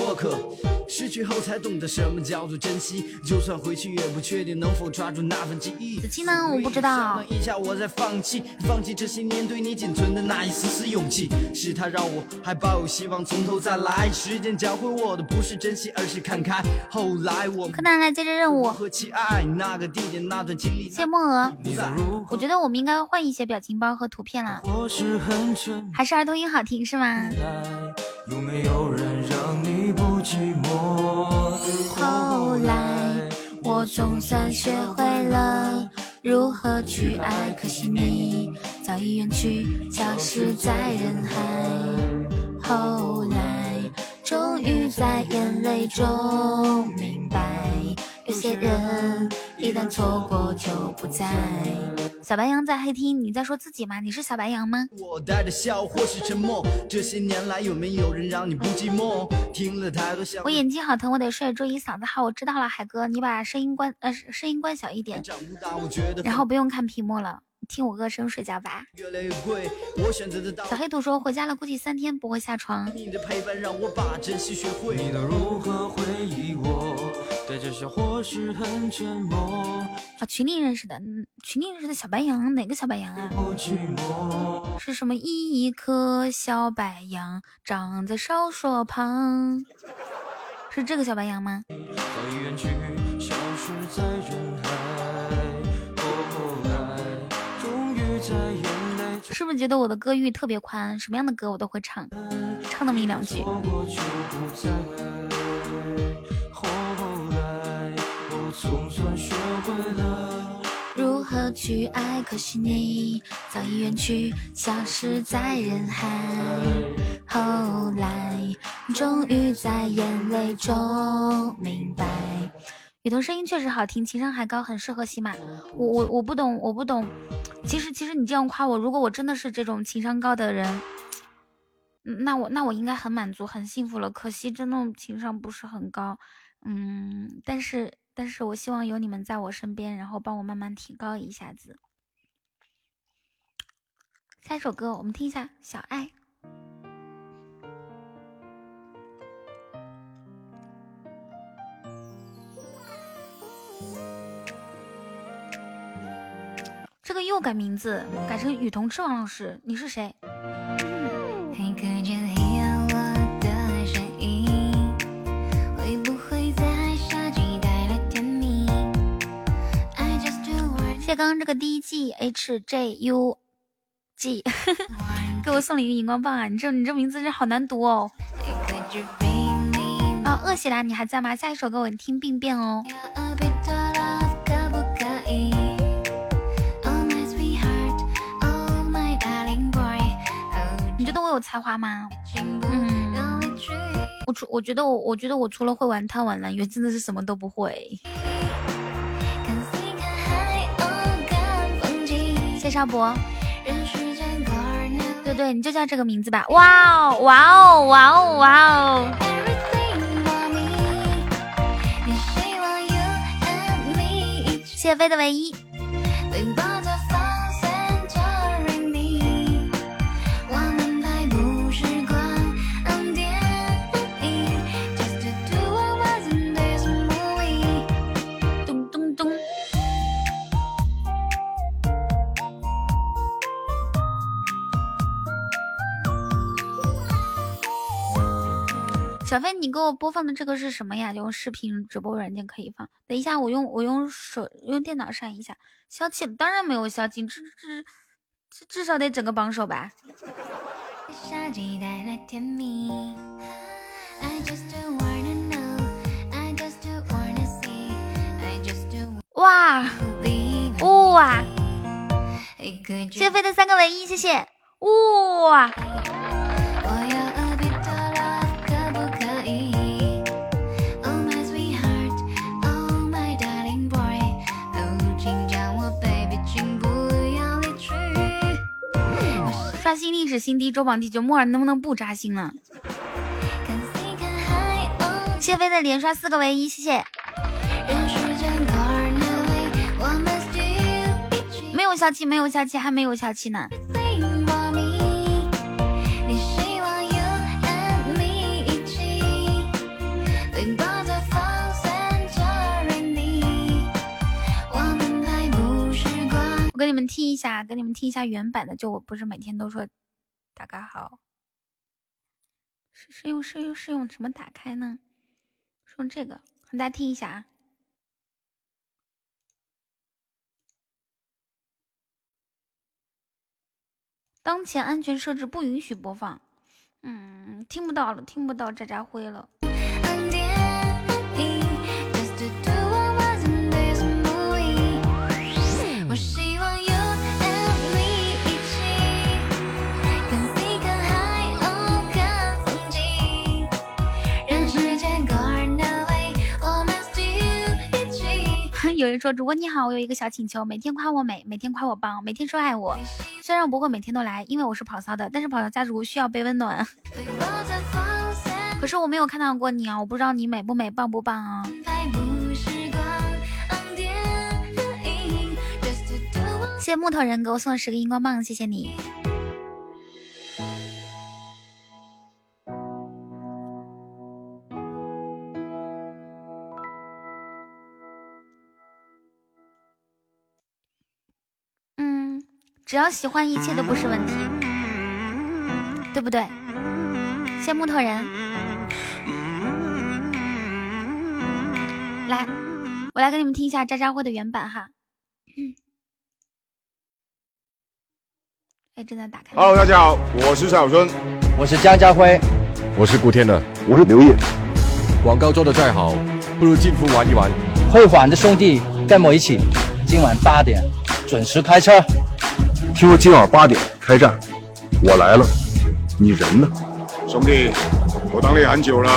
失去后才懂得什么叫做珍惜，就算回去也不确定能否抓住那份记忆。子期呢？我不知道。一下我在放弃，放弃这些年对你仅存的那一丝丝勇气。是他让我还抱有希望，从头再来。时间教会我的不是珍惜，而是看开。后来我柯南来接着任务。谢梦娥，我觉得我们应该换一些表情包和图片了。还是儿童音好听是吗？后来我总算学会了如何去爱，可惜你早已远去，消失在人海。后来终于在眼泪中明白，有些人。一旦错过就不再。小白羊在黑厅，你在说自己吗？你是小白羊吗？我带着笑或是沉默，这些年来有没有人让你不寂寞？听了太多笑。我眼睛好疼，我得睡。注意嗓子好，我知道了，海哥，你把声音关呃声音关小一点，然后不用看屏幕了，听我歌声睡觉吧。小黑土说回家了，估计三天不会下床。你的陪伴让我把珍惜学会。你都如何回忆我？对这些或许很沉默。啊，群里认识的，群里认识的小白羊，哪个小白羊啊？是什么一颗小白羊长在哨所旁？是这个小白羊吗？是不是觉得我的歌域特别宽？什么样的歌我都会唱，唱那么一两句。总算学会了如何去爱？可惜你早已远去，消失在人海。后来，终于在眼泪中明白。雨桐声音确实好听，情商还高，很适合喜马。我我我不懂，我不懂。其实其实你这样夸我，如果我真的是这种情商高的人，那我那我应该很满足，很幸福了。可惜真的情商不是很高，嗯，但是。但是我希望有你们在我身边，然后帮我慢慢提高一下子。下一首歌，我们听一下《小爱》。这个又改名字，改成雨桐之王老师，你是谁？谢刚刚这个 D G H J U G 给我送了一个荧光棒啊！你这你这名字真好难读哦。啊，恶喜啦，你还在吗？下一首歌我听病变哦。你觉得我有才华吗？嗯，我除我觉得我我觉得我除了会玩贪玩蓝月，真的是什么都不会。谢少博，对对，你就叫这个名字吧。哇哦，哇哦，哇哦，哇哦！谢飞的唯一。小飞，你给我播放的这个是什么呀？用视频直播软件可以放。等一下，我用我用手用电脑删一下。消气当然没有消气，至至至至少得整个榜首吧。哇哇！谢飞的三个唯一，谢谢。哇！刷新历史新低，周榜第九，木耳能不能不扎心了？谢飞的连刷四个唯一，谢谢。没有下期，没有下期，还没有下期呢。我给你们听一下，给你们听一下原版的。就我不是每天都说大家好，是是用是用是用什么打开呢？用这个，大家听一下啊。当前安全设置不允许播放。嗯，听不到了，听不到渣渣灰了。有人说主播你好，我有一个小请求，每天夸我美，每天夸我棒，每天说爱我。虽然我不会每天都来，因为我是跑骚的，但是跑骚家族需要被温暖。可是我没有看到过你啊，我不知道你美不美，棒不棒啊。谢谢木头人给我送了十个荧光棒，谢谢你。只要喜欢，一切都不是问题，对不对？谢木头人，来，我来给你们听一下渣渣辉的原版哈。哎，正在打开。Hello，大家好，我是蔡小春，我是江家辉，我是古天乐，我是刘烨。广告做的再好，不如进屋玩一玩。会玩的兄弟跟我一起，今晚八点准时开车。听说今晚八点开战，我来了，你人呢？兄弟，我等你很久了。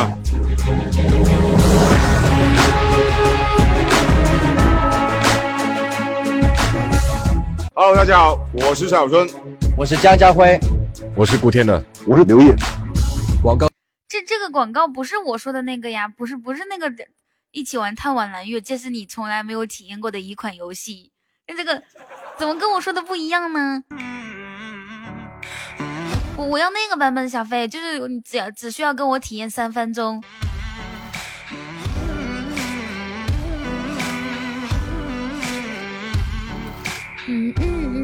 Hello，大家好，我是蔡小春，我是江家辉，我是古天乐，我是刘烨。广告，这这个广告不是我说的那个呀，不是不是那个一起玩贪玩蓝月，这是你从来没有体验过的一款游戏。那这个怎么跟我说的不一样呢？我我要那个版本的，小飞，就是你只要只需要跟我体验三分钟。嗯嗯嗯。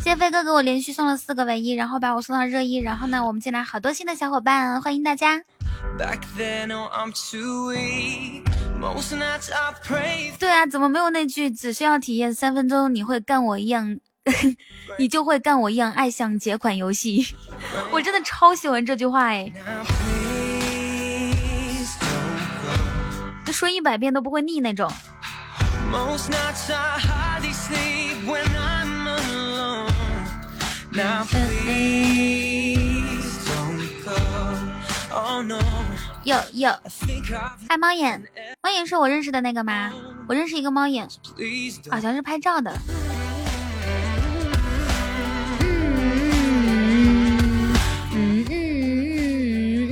谢谢飞哥给我连续送了四个唯一，然后把我送到热议，然后呢，我们进来好多新的小伙伴，欢迎大家。对啊，怎么没有那句只需要体验三分钟，你会干我一样，你就会干我一样爱上结款游戏？我真的超喜欢这句话哎，说一百遍都不会腻那种。有有，爱猫眼，猫眼是我认识的那个吗？我认识一个猫眼，好像是拍照的。嗯嗯嗯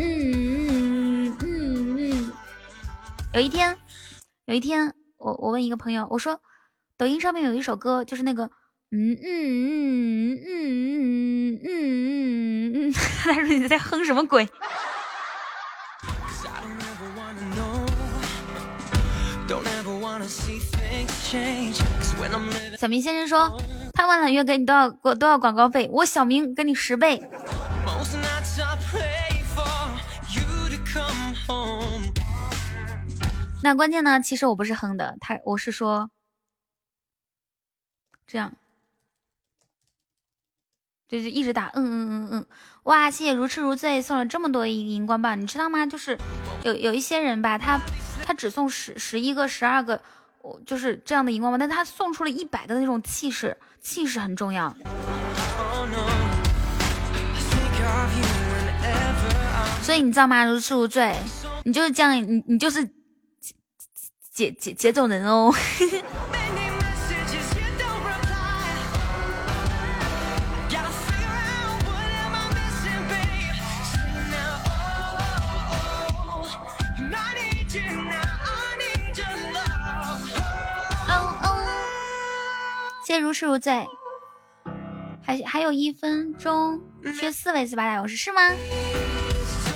嗯嗯嗯。有一天，有一天，我我问一个朋友，我说，抖音上面有一首歌，就是那个，嗯嗯嗯嗯嗯嗯嗯嗯，他说你在哼什么鬼？小明先生说：“拍完了月给你多少多多少广告费？我小明给你十倍。”那关键呢？其实我不是哼的，他我是说这样，就是一直打嗯嗯嗯嗯。哇，谢谢如痴如醉送了这么多荧荧光棒，你知道吗？就是有有一些人吧，他他只送十十一个、十二个。我就是这样的荧光棒，但他送出了一百个的那种气势，气势很重要。所以你知道吗？如痴如醉，你就是这样，你你就是节节节奏人哦。谢如痴如醉，还还有一分钟，缺四位斯巴达勇士是吗？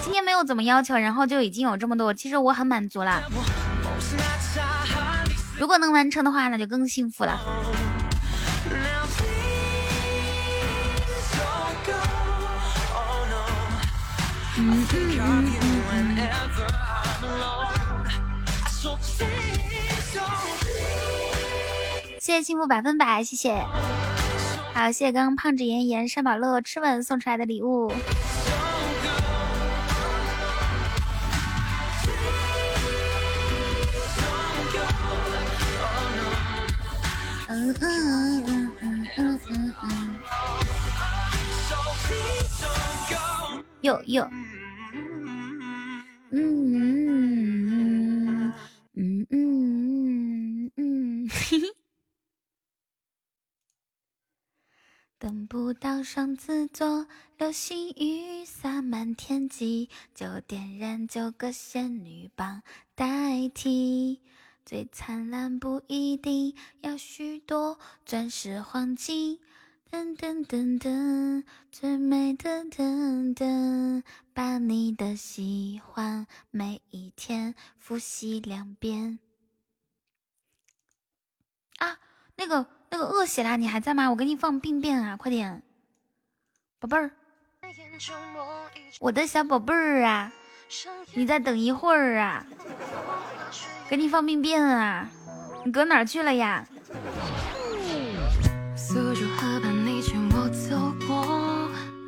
今天没有怎么要求，然后就已经有这么多，其实我很满足了。如果能完成的话，那就更幸福了。嗯嗯嗯谢谢幸福百分百，谢谢，还有谢谢刚刚胖子妍妍、山宝乐、吃吻送出来的礼物。嗯嗯嗯嗯嗯嗯嗯，有有，嗯嗯嗯嗯嗯。等不到双子座，流星雨洒满天际，就点燃九个仙女棒代替。最灿烂不一定要许多钻石黄金，噔噔噔噔，最美的噔噔，把你的喜欢每一天复习两遍。啊，那个那个饿死啦，你还在吗？我给你放病变啊，快点，宝贝儿，我的小宝贝儿啊，你再等一会儿啊。给你放病变啊！你搁哪儿去了呀？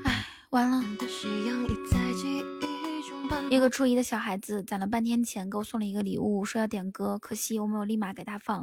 哎，完了！一个初一的小孩子攒了半天钱给我送了一个礼物，说要点歌，可惜我没有立马给他放。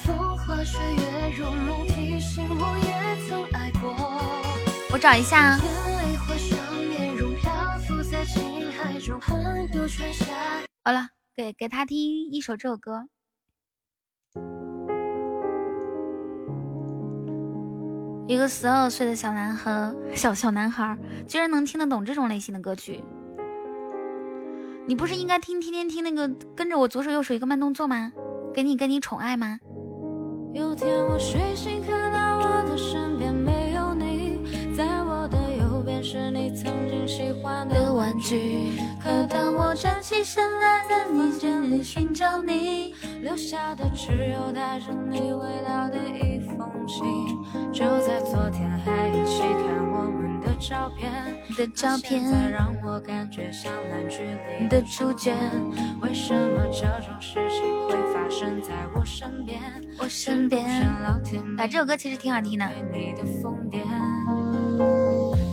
我找一下。好了。给给他听一首这首歌，一个十二岁的小男孩，小小男孩居然能听得懂这种类型的歌曲。你不是应该听天天听那个跟着我左手右手一个慢动作吗？给你给你宠爱吗？有天我睡醒看到我的身边没有你，在我的右边是你曾经喜欢的玩具。可当我站起身来，在房间里寻找你，留下的只有带着你味道的一封信。就在昨天还一起看我们照片，的照片，现在让我感觉像烂剧里的主角。为什么这种事情会发生在我身边？我身边。啊，这首歌其实挺好听的。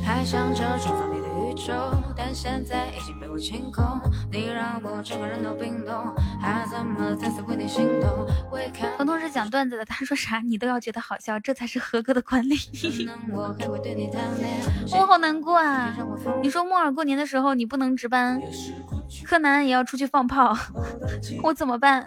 还想着创造你宙，但现在已经被我清空。你让我整个人都冰冻，还怎么再次为你心动？和同事讲段子的，他说啥你都要觉得好笑，这才是合格的管理。我好难过啊！你说莫尔过年的时候你不能值班，柯南也要出去放炮，我怎么办？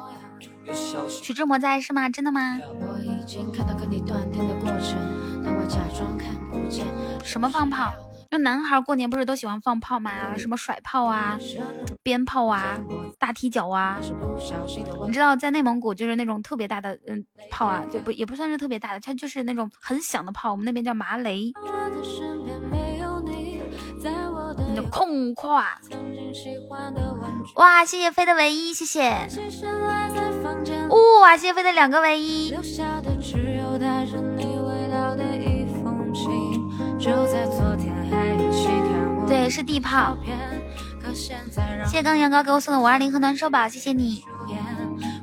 徐志摩在是吗？真的吗？什么放炮？那男孩过年不是都喜欢放炮吗？什么甩炮啊、鞭炮啊、大踢脚啊？你知道在内蒙古就是那种特别大的嗯炮啊，就不也不算是特别大的，它就是那种很响的炮，我们那边叫麻雷。你的空旷。哇，谢谢飞的唯一，谢谢。哇，谢谢飞的两个唯一。对，是地炮。谢谢刚羊羔给我送的五二零和暖手宝，谢谢你。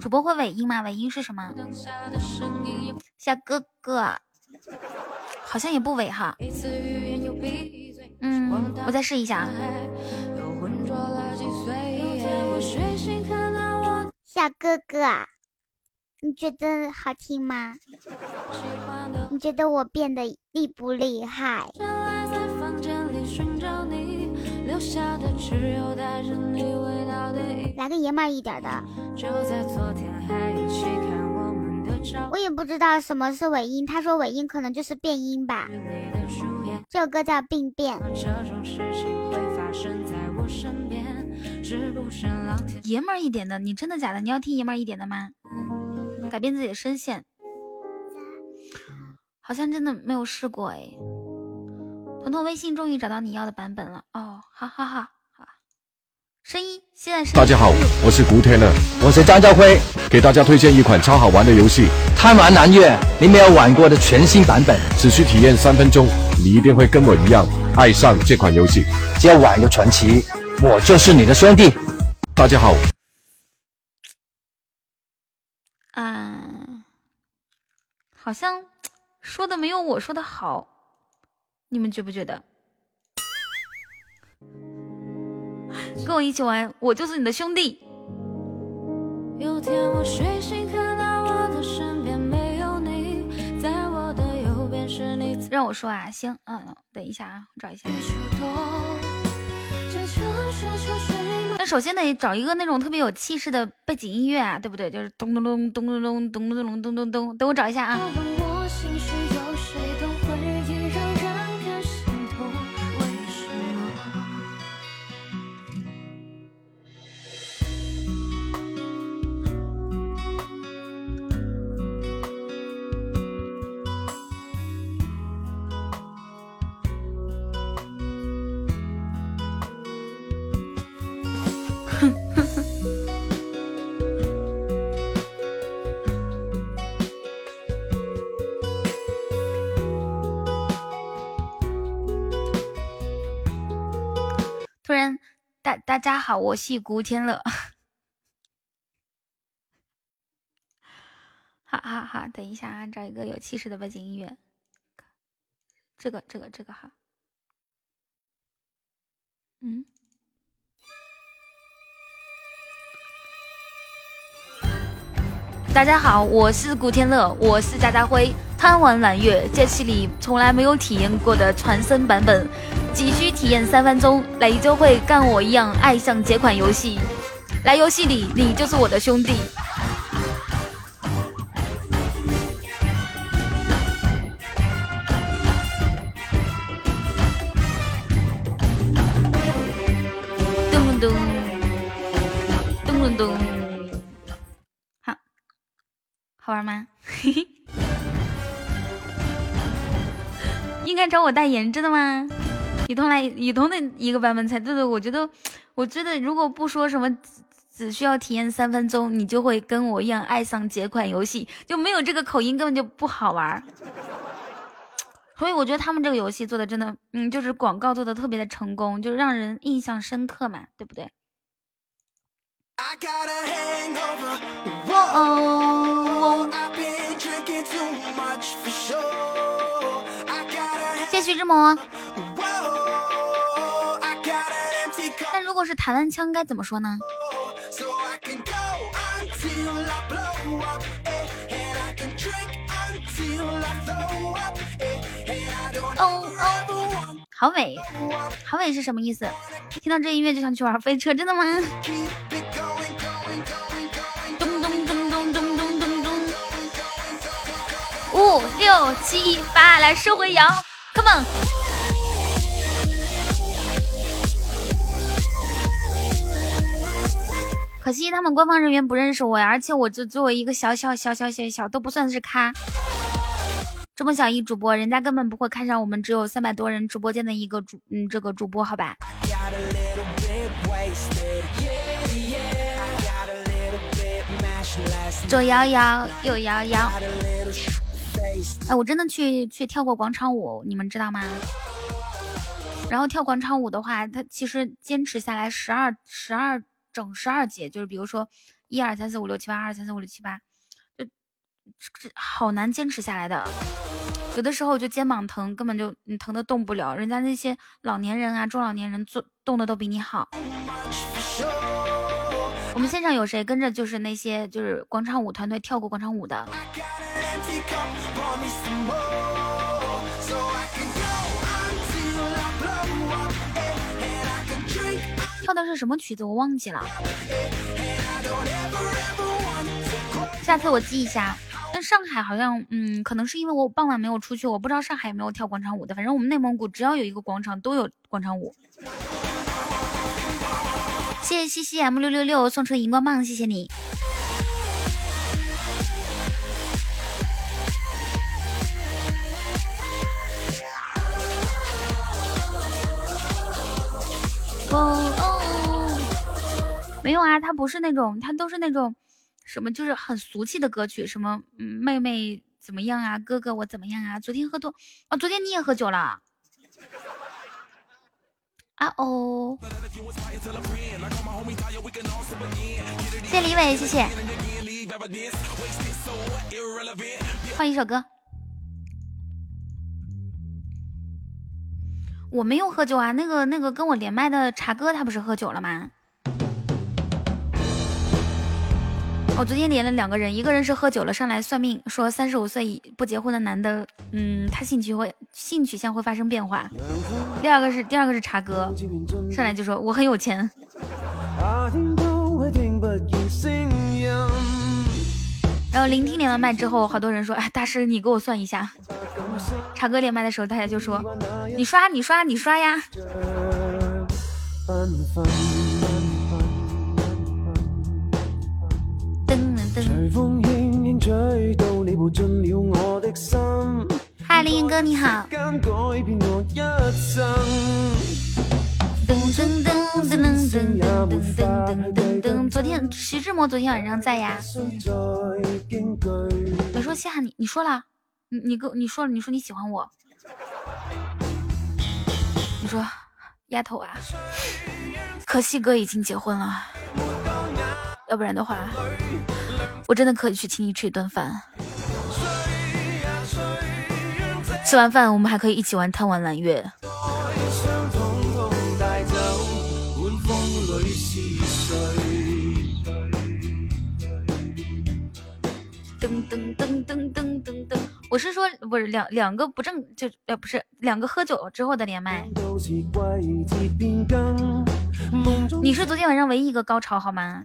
主播会尾音吗？尾音是什么？小哥哥，好像也不尾哈。嗯，我再试一下。小哥哥，你觉得好听吗？你觉得我变得厉不厉害？来个爷们儿一点的。我也不知道什么是尾音，他说尾音可能就是变音吧。这首歌叫《病变》。爷们儿一点的，你真的假的？你要听爷们儿一点的吗？改变自己的声线，好像真的没有试过哎。彤彤微信终于找到你要的版本了哦，好好好好。声音现在是。大家好，我是古天乐，我是张家辉，给大家推荐一款超好玩的游戏《贪玩蓝月》，你没有玩过的全新版本，只需体验三分钟，你一定会跟我一样爱上这款游戏。只要玩个传奇，我就是你的兄弟。大家好。嗯，好像说的没有我说的好，你们觉不觉得？跟我一起玩，我就是你的兄弟。有天我睡醒看到我的身边没有你，在我的右边是你。让我说啊，行，嗯，等一下啊，我找一下。那首先得找一个那种特别有气势的背景音乐啊，对不对？就是咚咚咚咚咚咚咚咚咚咚咚咚，等我找一下啊。大家好，我是古天乐。好好好，等一下啊，找一个有气势的背景音乐。这个这个这个好。嗯。大家好，我是古天乐，我是渣渣辉。贪玩蓝月这期里从来没有体验过的传声版本，急需体验三分钟，你就会干我一样爱上这款游戏。来游戏里，你就是我的兄弟。好玩吗？应该找我代言，真的吗？雨桐来，雨桐的一个版本才对的，我觉得，我觉得如果不说什么只需要体验三分钟，你就会跟我一样爱上这款游戏，就没有这个口音根本就不好玩。所以我觉得他们这个游戏做的真的，嗯，就是广告做的特别的成功，就让人印象深刻嘛，对不对？徐志摩。那如果是台湾腔该怎么说呢？哦哦，好美，好美是什么意思？听到这音乐就想去玩飞车，真的吗？咚咚咚咚咚咚咚咚，五六七八，来收回摇可惜他们官方人员不认识我呀，而且我这作为一个小小小小小小都不算是咖，这么小一主播，人家根本不会看上我们只有三百多人直播间的一个主嗯这个主播，好吧？左摇摇，右摇摇。哎，我真的去去跳过广场舞，你们知道吗？然后跳广场舞的话，它其实坚持下来十二十二整十二节，就是比如说一二三四五六七八，二三四五六七八，就好难坚持下来的。有的时候就肩膀疼，根本就你疼的动不了。人家那些老年人啊，中老年人做动的都比你好。我们现场有谁跟着就是那些就是广场舞团队跳过广场舞的？跳的是什么曲子？我忘记了。下次我记一下。但上海好像，嗯，可能是因为我傍晚没有出去，我不知道上海有没有跳广场舞的。反正我们内蒙古只要有一个广场都有广场舞。谢谢西西 M 六六六送出的荧光棒，谢谢你。哦，没有啊，他不是那种，他都是那种什么，就是很俗气的歌曲，什么，妹妹怎么样啊，哥哥我怎么样啊？昨天喝多哦，昨天你也喝酒了？啊哦，谢李伟，谢谢，换一首歌。我没有喝酒啊，那个那个跟我连麦的茶哥他不是喝酒了吗？我昨天连了两个人，一个人是喝酒了上来算命，说三十五岁不结婚的男的，嗯，他性取会性取向会发生变化。第二个是第二个是茶哥，上来就说我很有钱。然后聆听连完麦之后，好多人说：“哎，大师，你给我算一下。”茶哥连麦的时候，大家就说：“你刷，你刷，你刷呀。”风轻轻吹到，你步进了我的心。嗨，林哥，你好。改变我一生。噔噔噔噔噔噔噔噔噔噔。昨天徐志摩昨天晚上在呀。我说夏你，你说了，你你跟你说了，你说你喜欢我。你说，丫头啊，可惜哥已经结婚了，要不然的话。我真的可以去请你吃一顿饭。吃完饭，我们还可以一起玩贪玩蓝月。噔噔噔噔噔噔噔，我是说，不是两两个不正就呃不是两个喝酒之后的连麦。你是昨天晚上唯一一个高潮好吗？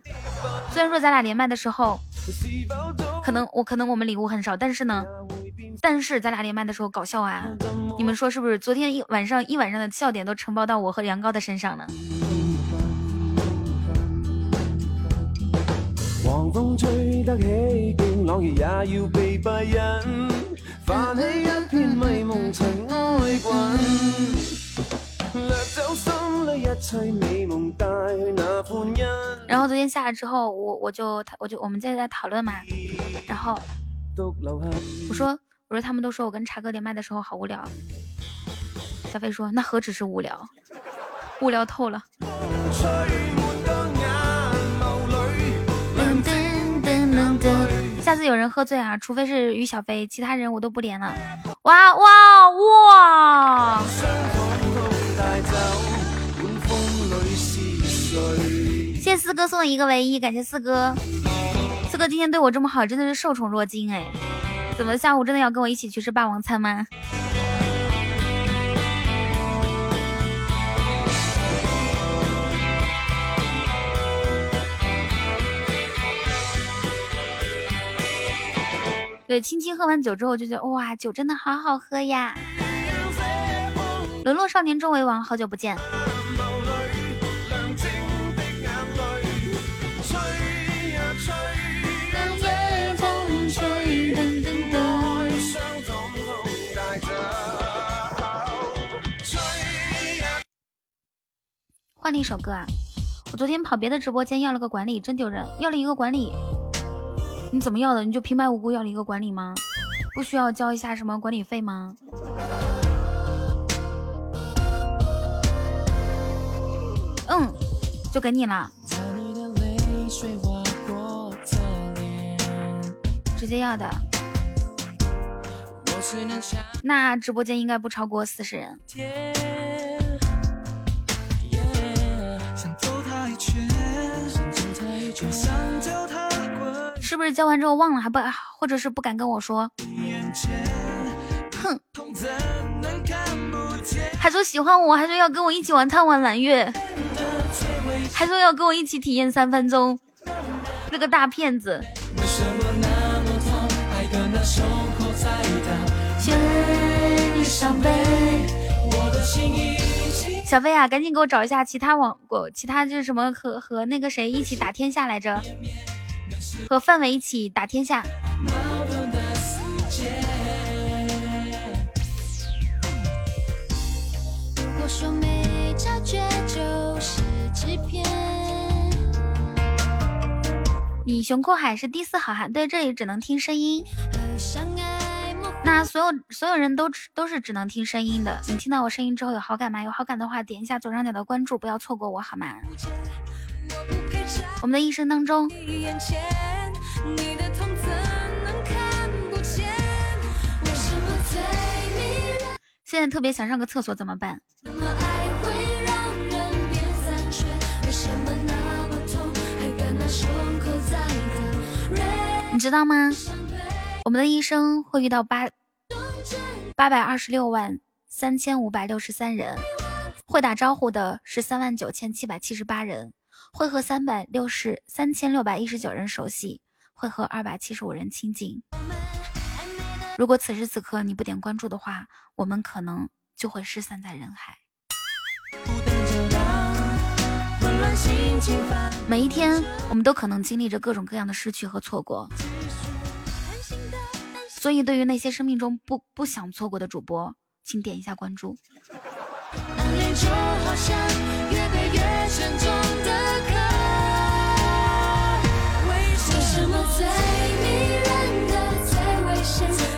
虽然说咱俩连麦的时候，可能我可能我们礼物很少，但是呢，但是咱俩连麦的时候搞笑啊！你们说是不是？昨天一晚上一晚上的笑点都承包到我和杨高的身上了。然后昨天下来之后，我我就我就我们在在讨论嘛，然后我说我说他们都说我跟茶哥连麦的时候好无聊，小飞说那何止是无聊，无聊透了。下次有人喝醉啊，除非是于小飞，其他人我都不连了。哇哇哇！谢谢四哥送一个唯一，感谢四哥。四哥今天对我这么好，真的是受宠若惊哎！怎么下午真的要跟我一起去吃霸王餐吗？对，青青喝完酒之后就觉得哇，酒真的好好喝呀！沦落少年终为王，好久不见。换了一首歌啊！我昨天跑别的直播间要了个管理，真丢人，要了一个管理。你怎么要的？你就平白无故要了一个管理吗？不需要交一下什么管理费吗？就给你了。直接要的。那直播间应该不超过四十人。是不是交完之后忘了，还不或者是不敢跟我说？哼，还说喜欢我，还说要跟我一起玩贪玩蓝月，还说要跟我一起体验三分钟，这个大骗子！小飞啊，赶紧给我找一下其他网过，其他就是什么和和那个谁一起打天下来着？和范伟一起打天下。我说没察觉就是欺骗你熊阔海是第四好汉，对，这里只能听声音。那所有所有人都都是只能听声音的。你听到我声音之后有好感吗？有好感的话，点一下左上角的关注，不要错过我好吗？我们的一生当中，现在特别想上个厕所，怎么办？你知道吗？我们的一生会遇到八八百二十六万三千五百六十三人，会打招呼的是三万九千七百七十八人，会和三百六十三千六百一十九人熟悉，会和二百七十五人亲近。如果此时此刻你不点关注的话，我们可能就会失散在人海。每一天，我们都可能经历着各种各样的失去和错过。所以，对于那些生命中不不想错过的主播，请点一下关注。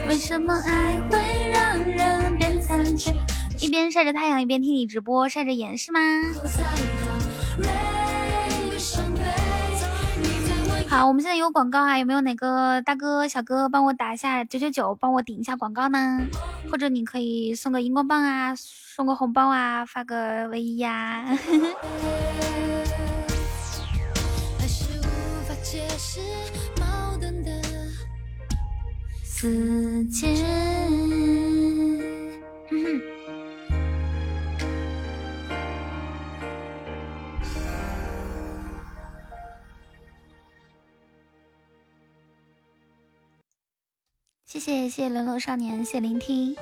为什么爱会让人变残缺？一边晒着太阳，一边听你直播，晒着眼是吗？好，我们现在有广告啊，有没有哪个大哥小哥帮我打一下九九九，帮我顶一下广告呢？或者你可以送个荧光棒啊，送个红包啊，发个唯一呀。四 谢谢谢谢冷冷少年，谢聆听。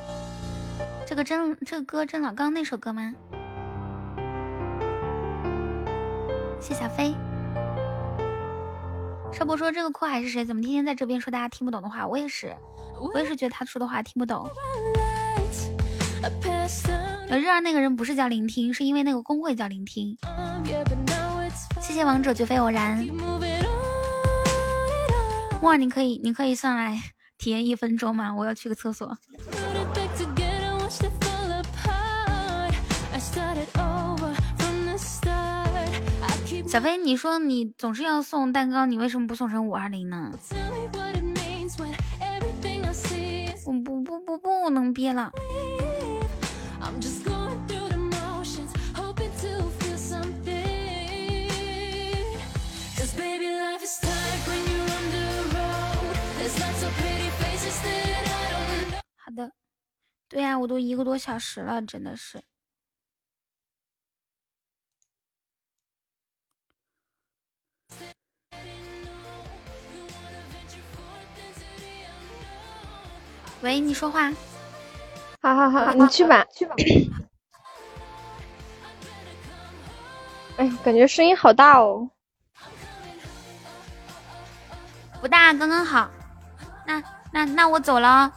这个真这个歌真老，刚刚那首歌吗？谢小飞。少博说这个酷海是谁？怎么天天在这边说大家听不懂的话？我也是，我也是觉得他说的话听不懂。呃，热儿那个人不是叫聆听，是因为那个公会叫聆听。谢谢王者绝非偶然。哇，你可以你可以上来。体验一分钟吗？我要去个厕所。小飞，你说你总是要送蛋糕，你为什么不送成五二零呢？我不不不不能憋了。对呀，我都一个多小时了，真的是。喂，你说话。好好好，你去吧，去吧。哎，感觉声音好大哦。不大，刚刚好。那那那我走了。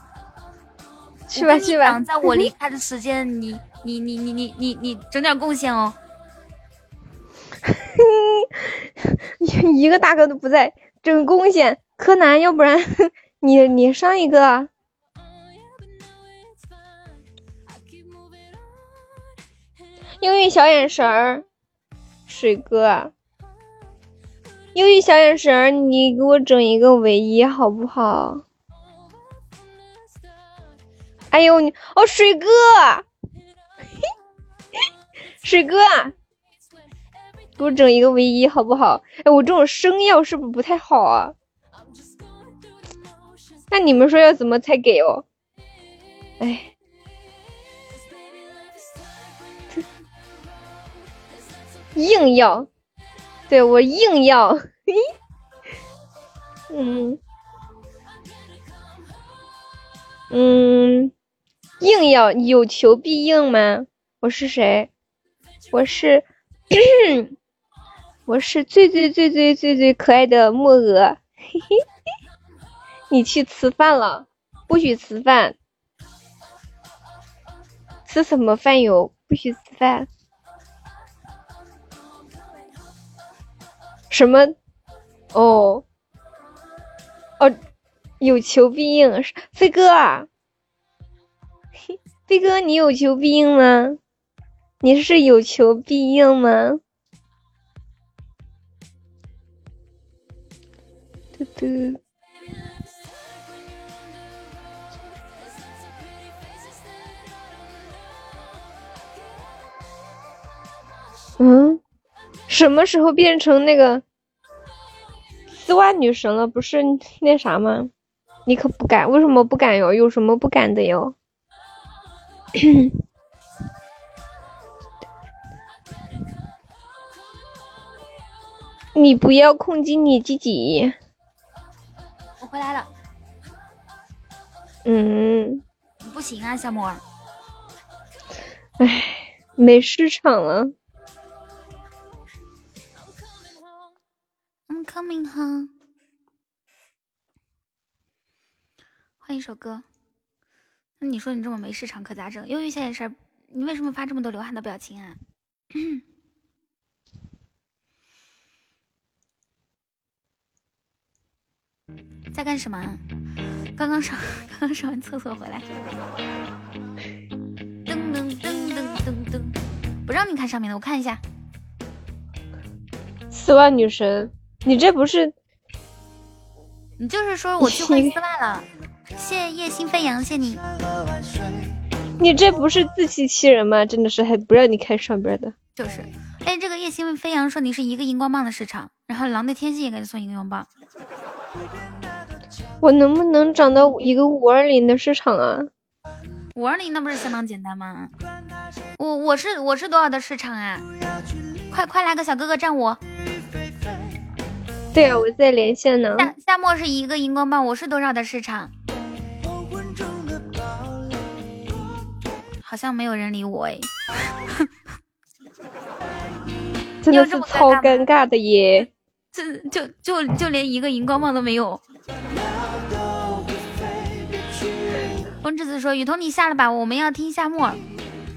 去吧去吧，在我离开的时间，你你你你你你你整点贡献哦。一个大哥都不在，整贡献。柯南，要不然你你上一个。忧郁小眼神儿，水哥。忧郁小眼神儿，你给我整一个唯一好不好？哎呦你哦，水哥，水哥，给我整一个唯一好不好？哎，我这种声药是不是不太好啊？那你们说要怎么才给哦？哎，硬要，对我硬要，嗯嗯，硬要有求必应吗？我是谁？我是 我是最最最最最最可爱的莫鹅，嘿嘿，你去吃饭了，不许吃饭，吃什么饭哟？不许吃饭，什么？哦哦，有求必应，飞哥，飞哥，你有求必应吗？你是有求必应吗？嘟嘟。嗯，什么时候变成那个丝袜女神了？不是那啥吗？你可不敢？为什么不敢哟？有什么不敢的哟？你不要控制你自己。我回来了。嗯，不行啊，小莫儿。唉，没市场了。I'm coming home。换一首歌。那你说你这么没市场，可咋整？忧郁小眼神，你为什么发这么多流汗的表情啊？在干什么？刚刚上刚刚上完厕所回来。噔噔噔噔噔噔，不让你看上面的，我看一下。丝袜女神，你这不是？你就是说我去换丝袜了？谢叶心飞扬，谢你。你这不是自欺欺人吗？真的是还不让你看上边的。就是，哎，这个叶心飞扬说你是一个荧光棒的市场，然后狼的天性也给你送一个荧光棒。我能不能涨到一个五二零的市场啊？五二零那不是相当简单吗？我我是我是多少的市场啊？快快来个小哥哥站我！对啊，我在连线呢。夏夏末是一个荧光棒，我是多少的市场？好像没有人理我哎，真的是超尴尬的耶！这就就就连一个荧光棒都没有。风之子说：“雨桐，你下了吧，我们要听夏末。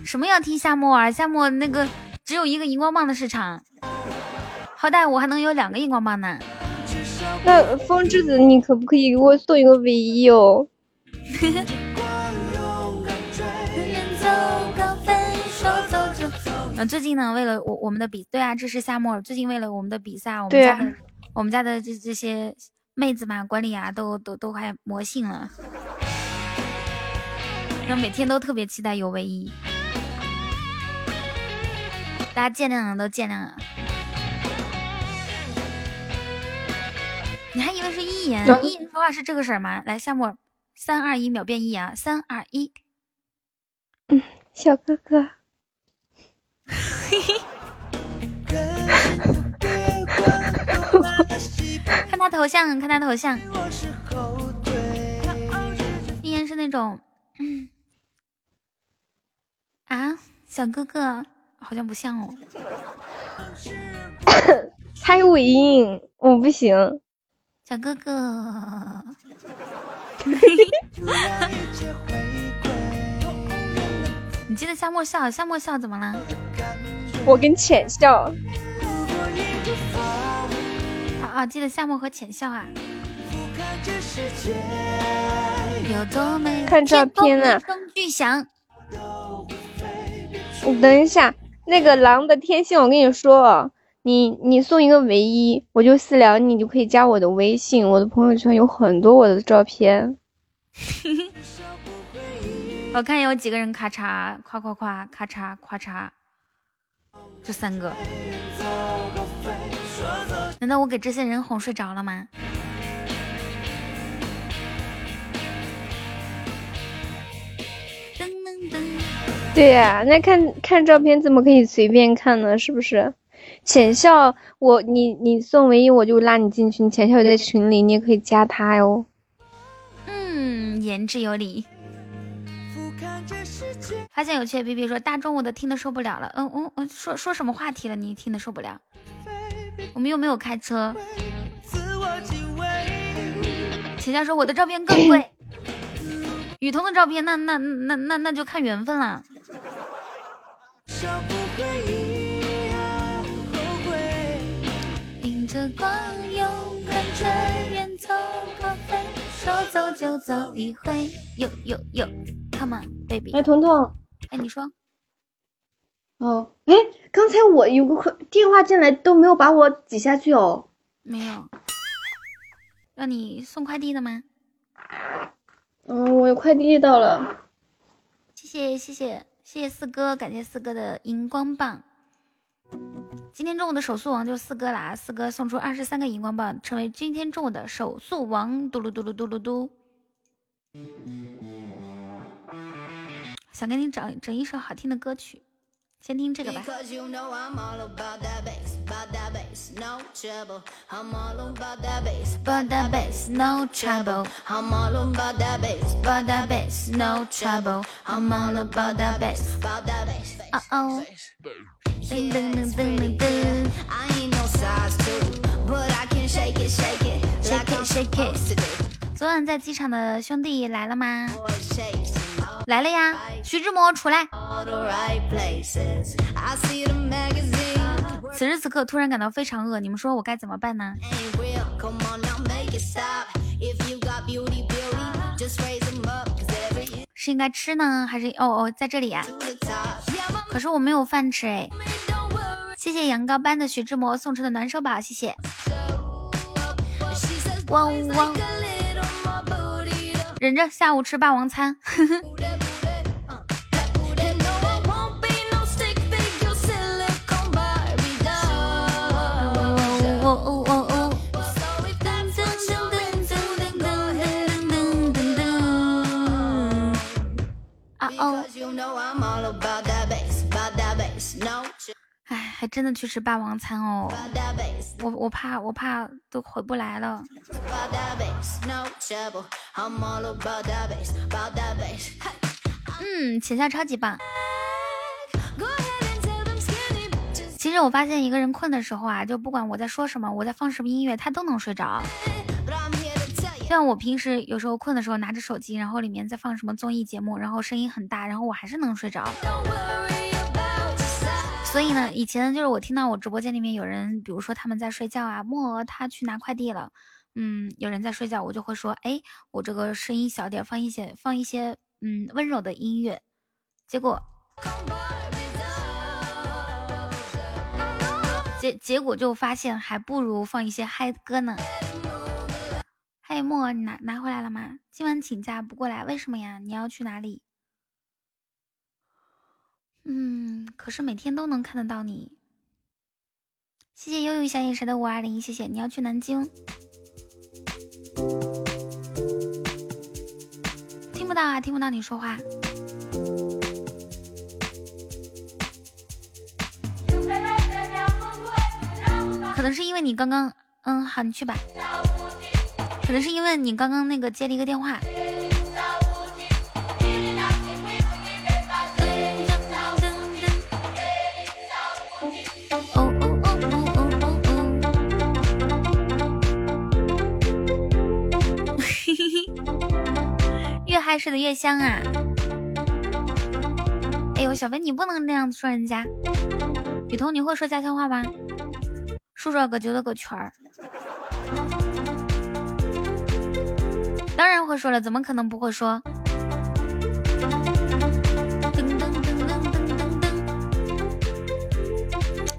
什么要听夏末啊？夏末那个只有一个荧光棒的市场，好歹我还能有两个荧光棒呢。那风之子，你可不可以给我送一个唯一哦？”嗯，最近呢，为了我我们的比，对啊，这是夏沫。最近为了我们的比赛，我们家的、啊、我们家的这这些妹子嘛，管理啊，都都都快魔性了。每天都特别期待有唯一，大家见谅啊都见谅啊。你还以为是一言？一言说话是这个事儿吗？来，夏沫，三二一秒变一啊！三二一，嗯，小哥哥。看他头像，看他头像。依然是那种，嗯，啊，小哥哥好像不像哦。他有尾音，我不行。小哥哥。你记得夏末笑，夏末笑怎么了？我跟浅笑。啊啊！记得夏末和浅笑啊。有多美？看照片啊！声巨响。你等一下，那个狼的天性，我跟你说，你你送一个唯一，我就私聊你你，就可以加我的微信，我的朋友圈有很多我的照片。我看有几个人咔嚓夸夸夸咔嚓咔嚓就三个。难道我给这些人哄睡着了吗？对呀那看看照片怎么可以随便看呢？是不是？浅笑我你你送唯一我就拉你进群浅笑也在群里你也可以加他哟。嗯言之有理。发现有趣 A P P 说大中午的听的受不了了。嗯嗯嗯，说说什么话题了？你听的受不了？我们又没有开车。浅笑说我的照片更贵。雨桐的照片，那那那那那就看缘分了。迎着光，勇敢着远走高飞，说走就走一回。有有有，Come on baby。哎，彤彤，哎，你说，哦，哎，刚才我有个快电话进来都没有把我挤下去哦。没有？让你送快递的吗？嗯，我快递到了。谢谢谢谢谢谢四哥，感谢四哥的荧光棒。今天中午的手速王就是四哥啦，四哥送出二十三个荧光棒，成为今天中午的手速王。嘟噜嘟噜嘟噜嘟。想给你整整一首好听的歌曲，先听这个吧。Because you know I'm all about that bass, about that bass, no trouble. I'm all about that bass, About that bass, no trouble. I'm all about that bass, About that bass, no trouble. I'm all about that bass. about that bass. 哦哦.昨晚在机场的兄弟来了吗？来了呀，徐志摩出来。此时此刻突然感到非常饿，你们说我该怎么办呢？是应该吃呢，还是哦哦在这里呀、可是我没有饭吃哎。谢谢羊羔班的徐志摩送出的暖手宝，谢谢。汪汪忍着下午吃霸王餐。哎，还真的去吃霸王餐哦。我我怕我怕都回不来了。嗯，浅笑超级棒。其实我发现一个人困的时候啊，就不管我在说什么，我在放什么音乐，他都能睡着。像我平时有时候困的时候，拿着手机，然后里面在放什么综艺节目，然后声音很大，然后我还是能睡着。Don't worry. 所以呢，以前就是我听到我直播间里面有人，比如说他们在睡觉啊，莫儿他去拿快递了，嗯，有人在睡觉，我就会说，哎，我这个声音小点，放一些放一些嗯温柔的音乐。结果结结果就发现还不如放一些嗨歌呢。嘿，莫儿，你拿拿回来了吗？今晚请假不过来，为什么呀？你要去哪里？嗯，可是每天都能看得到你。谢谢悠悠小眼神的五二零，谢谢。你要去南京？听不到啊，听不到你说话。可能是因为你刚刚，嗯，好，你去吧。可能是因为你刚刚那个接了一个电话。爱，睡得越香啊！哎呦，小飞你不能那样子说人家。雨桐，你会说家乡话吗？竖着个九的个圈儿。当然会说了，怎么可能不会说？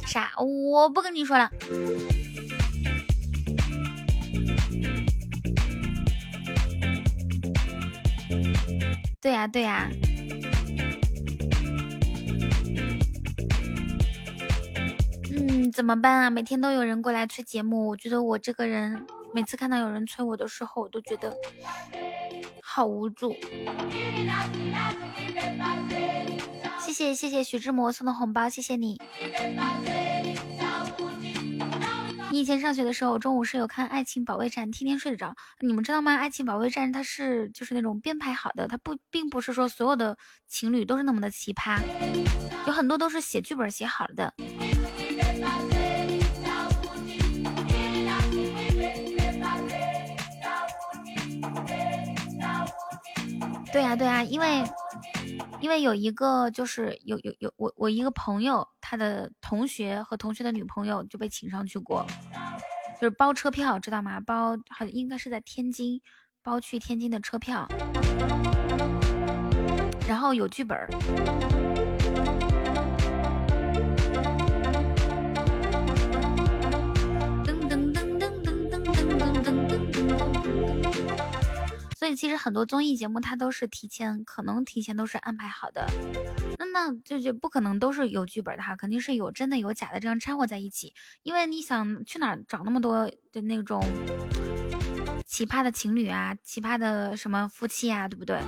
啥？我不跟你说了。对呀、对呀、嗯，怎么办啊？每天都有人过来催节目，我觉得我这个人每次看到有人催我的时候，我都觉得好无助。谢谢谢谢徐志摩送的红包，谢谢你。你以前上学的时候，中午是有看《爱情保卫战》，天天睡得着。你们知道吗？《爱情保卫战》它是就是那种编排好的，它不并不是说所有的情侣都是那么的奇葩，有很多都是写剧本写好了的。对呀、对呀、因为因为有一个就是有有有我我一个朋友，他的同学和同学的女朋友就被请上去过，就是包车票，知道吗？包好应该是在天津，包去天津的车票，然后有剧本所以其实很多综艺节目它都是提前，可能提前都是安排好的，那那就就不可能都是有剧本的哈，肯定是有真的有假的这样掺和在一起。因为你想去哪找那么多的那种奇葩的情侣啊，奇葩的什么夫妻啊，对不对？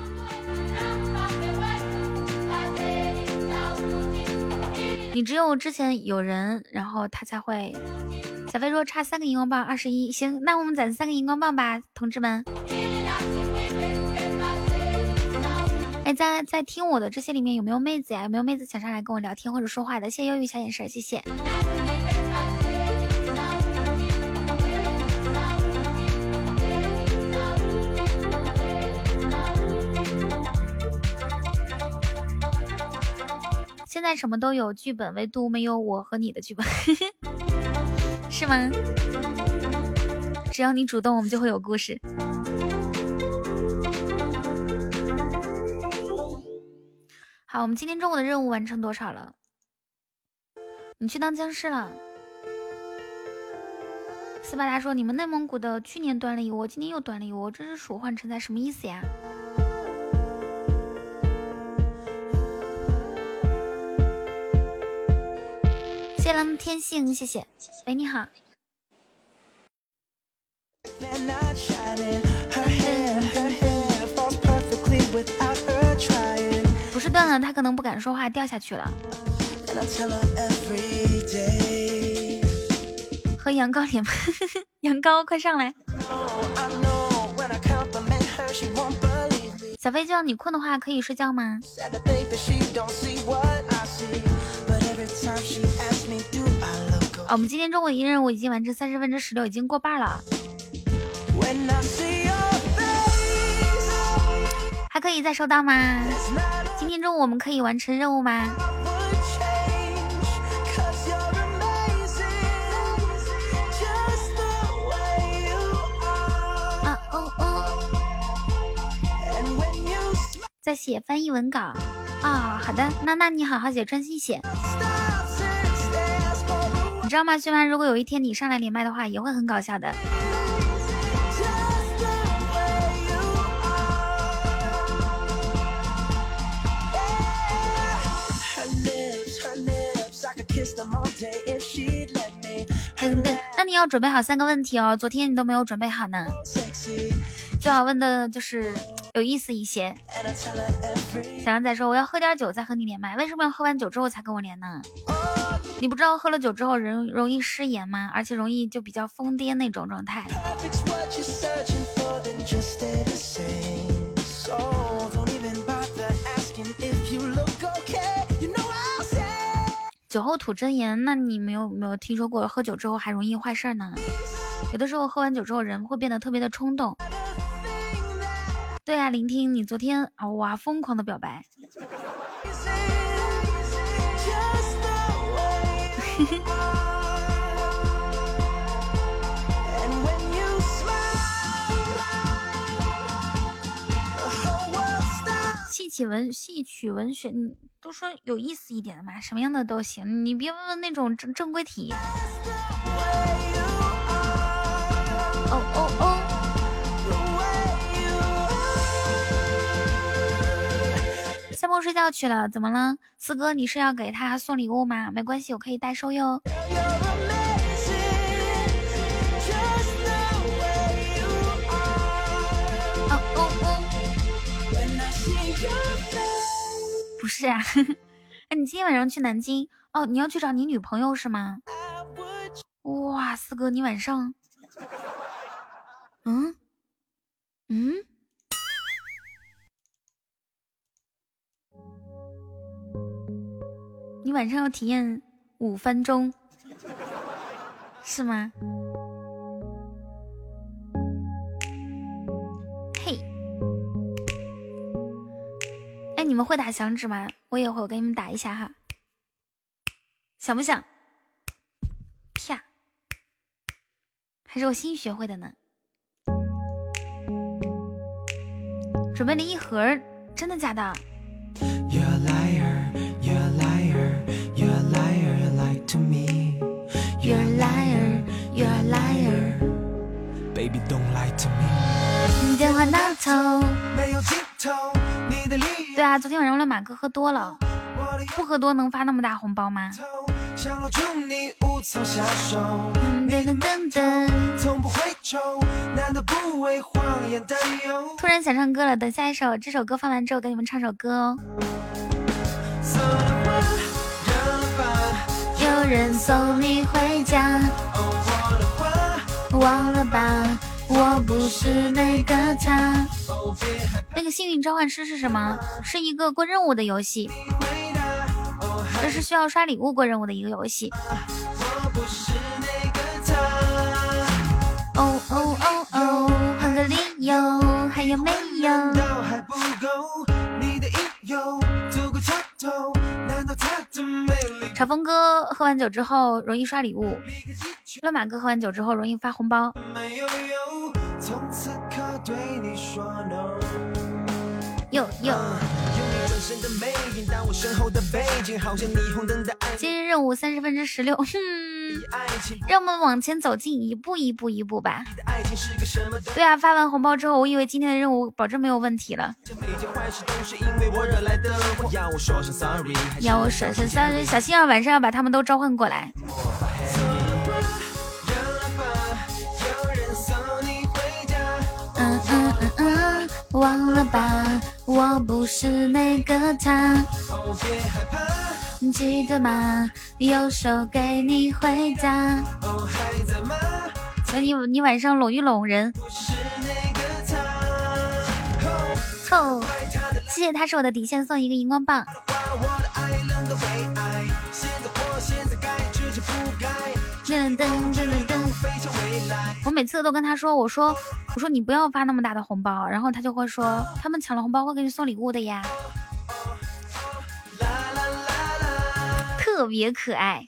你只有之前有人，然后他才会。小飞说差三个荧光棒，二十一。行，那我们攒三个荧光棒吧，同志们。哎，在在听我的这些里面有没有妹子呀？有没有妹子想上来跟我聊天或者说话的？谢谢忧郁小眼神，谢谢。现在什么都有剧本，唯独没有我和你的剧本，是吗？只要你主动，我们就会有故事。好，我们今天中午的任务完成多少了？你去当僵尸了。斯巴达说：“你们内蒙古的去年端了一窝，今天又端了一窝，这是鼠患成灾什么意思呀？”谢谢咱们天性，谢谢。喂，你好。断了，他可能不敢说话，掉下去了。喝羊羔脸吗？羊羔，快上来！小飞叫你困的话，可以睡觉吗？哦，我们今天中午一任务已经完成三十分之十六，已经过半了。还可以再收到吗？今天中午我们可以完成任务吗？啊哦哦，在写翻译文稿啊、好的，那那你好好写，专心写。你知道吗，轩妈？如果有一天你上来连麦的话，也会很搞笑的。那你要准备好三个问题哦，昨天你都没有准备好呢。最好问的就是有意思一些。小杨仔说：“我要喝点酒再和你连麦，为什么要喝完酒之后才跟我连呢？你不知道喝了酒之后人容易失言吗？而且容易就比较疯癫那种状态。”酒后吐真言，那你没有没有听说过喝酒之后还容易坏事呢？有的时候喝完酒之后人会变得特别的冲动。对啊，聆听你昨天啊哇疯狂的表白。戏曲文戏曲文学，都说有意思一点的嘛，什么样的都行，你别问问那种正正规体。哦哦哦！夏沫睡觉去了，怎么了？四哥，你是要给他送礼物吗？没关系，我可以代收哟。不是啊，哎，你今天晚上去南京哦？你要去找你女朋友是吗？哇，四哥，你晚上，嗯嗯，你晚上要体验五分钟，是吗？们会打响指吗？我也会，我给你们打一下哈，想不想？啪，还是我新学会的呢。准备了一盒，真的假的？You're a liar, you're a liar, you're a liar, you lie to me. You're a liar, you're a liar. Baby, don't lie to me. 你电话那头。没有尽头，对啊，昨天晚上乱马哥喝多了，不喝多能发那么大红包吗？突然想唱歌了，等下一首，这首歌放完之后给你们唱首歌哦。有人送你回家，忘了吧，不是那个他。那个幸运召唤师是什么？是一个过任务的游戏，这是需要刷礼物过任务的一个游戏。哦哦哦哦，换个理由，还有没有？难道还不够？你的引诱足够挑逗，难道他的美丽？茶峰哥喝完酒之后容易刷礼物，乱马哥喝完酒之后容易发红包。从此刻对你说 no。哟哟，今日任务三十分之十六，哼。让我们往前走近一步一步一步吧。对啊，发完红包之后，我以为今天的任务保证没有问题了。要我说声 sorry，小心啊，晚上要把他们都召唤过来。忘了吧，我不是那个他，哦，别害怕，记得吗？右手给你回家。哦，还在吗？所以你你晚上拢一拢人，不是那个他。哦凑，谢谢他是我的底线，送一个荧光棒。噔噔。我每次都跟他说，我说我说你不要发那么大的红包，然后他就会说他们抢了红包会给你送礼物的呀，特别可爱。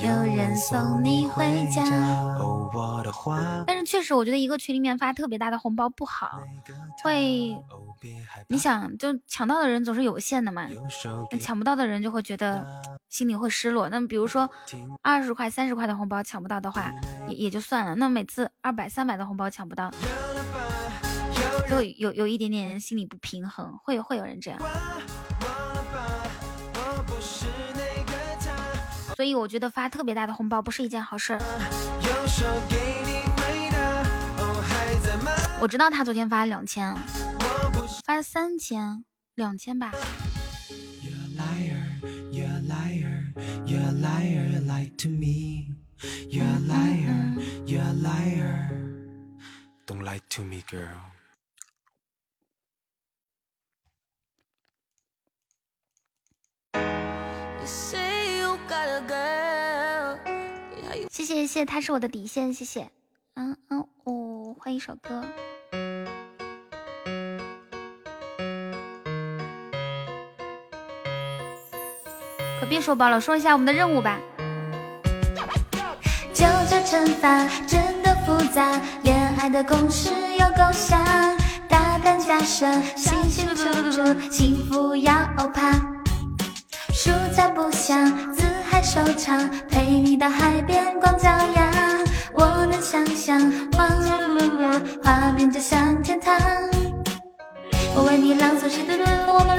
有人送你回家，但是确实，我觉得一个群里面发特别大的红包不好，会，你想就抢到的人总是有限的嘛，抢不到的人就会觉得心里会失落。那么比如说二十块、三十块的红包抢不到的话，也也就算了。那每次二百、三百的红包抢不到，就有有一点点心理不平衡，会会有人这样。所以我觉得发特别大的红包不是一件好事儿。我知道他昨天发了两千。发了三千，两千吧。You're a liar, you're a liar, you're a liar, you lie to me. You're a liar, you're a liar. Don't lie to me, girl. 谢谢谢谢，他是我的底线，谢谢。嗯嗯哦，换一首歌。别说包了，说一下我们的任务吧。九九乘法真的复杂，恋爱的公式有够像，大胆假设，幸幸福福，幸福要欧趴。蔬菜不香，自嗨收场，陪你到海边光脚丫。我能想象，画画面就像天堂。我为你朗诵诗的我们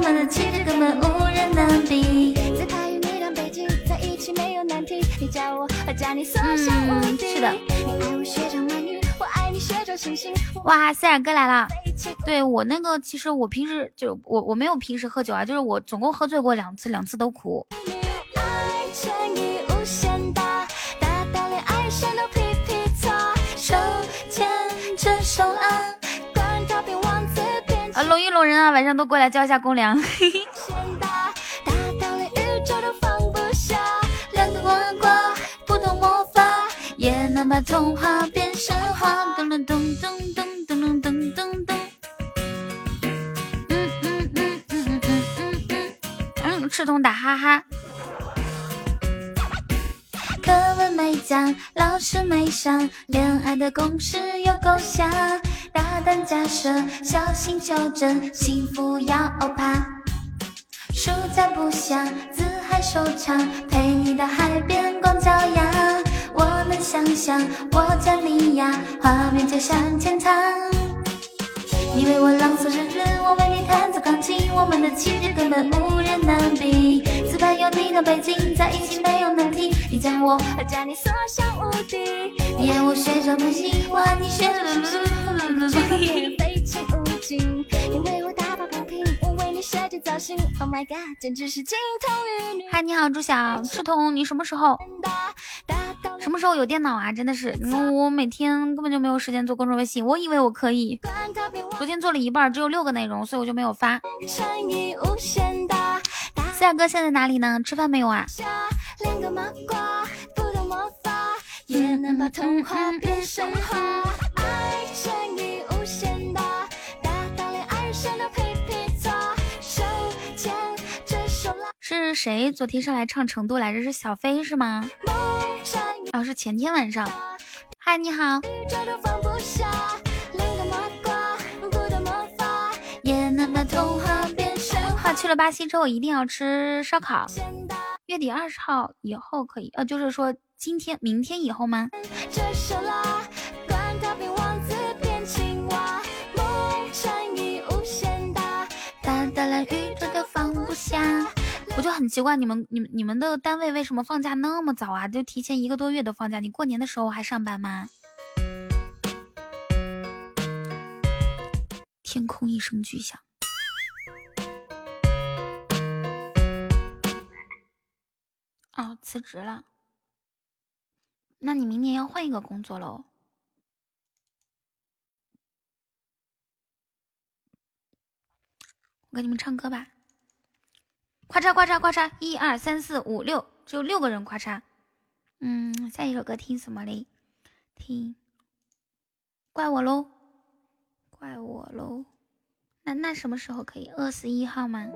我们的气质根本无人能比。在他与你当背景在一起没有难题，你叫我，我叫你，所向无敌。是的你爱我学长美女，我爱你学着星星。哇，塞尔哥来了，对我那个，其实我平时就我我没有平时喝酒啊，就是我总共喝醉过两次，两次都苦。晚上都过来交一下公粮。嘿嘿。嗯嗯嗯嗯嗯嗯嗯嗯，赤瞳打哈哈。课文没讲，老师没上，恋爱的公式有够瞎。但假设，小心求证，幸福要欧趴。暑假不想，自嗨收场，陪你到海边光脚丫。我能想象，我加你呀，画面就像天堂。你为我朗诵诗句，我为你弹奏钢琴，我们的气质根本无人能比。自拍有你的背景，在一起没有难题。你将我和将你所向无敌。你爱我学着呼吸，我爱你学着噜噜噜噜噜噜。废寝无尽，你为我打，你设计造型。Oh my god，简直是金童玉女。嗨，你好，朱晓，赤瞳，你什么时候？什么时候有电脑啊？真的是，嗯我每天根本就没有时间做公众微信，我以为我可以，昨天做了一半，只有六个内容，所以我就没有发。乘以无限大，四二哥现在哪里呢？吃饭没有啊？也能把童话变神话。爱是谁昨天上来唱成都来着？是小飞是吗？哦，是前天晚上。嗨，你好，话。去了巴西之后一定要吃烧烤，月底二十号以后可以，呃，就是说今天、明天以后吗？着手拉，管他变王子变青蛙。梦乘以无限大，大到连宇宙都放不下。我就很奇怪，你们、你们、你们的单位为什么放假那么早啊？就提前一个多月都放假，你过年的时候还上班吗？天空一声巨响。哦，辞职了。那你明年要换一个工作喽。我给你们唱歌吧。咔嚓咔嚓咔嚓，一二三四五六，只有六个人咔嚓。嗯，下一首歌听什么嘞？听，怪我喽，怪我喽。那那什么时候可以？二十一号吗？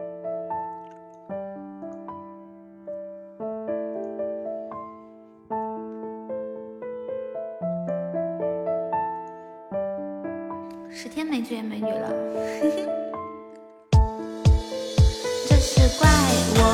十天没见美女了。怪我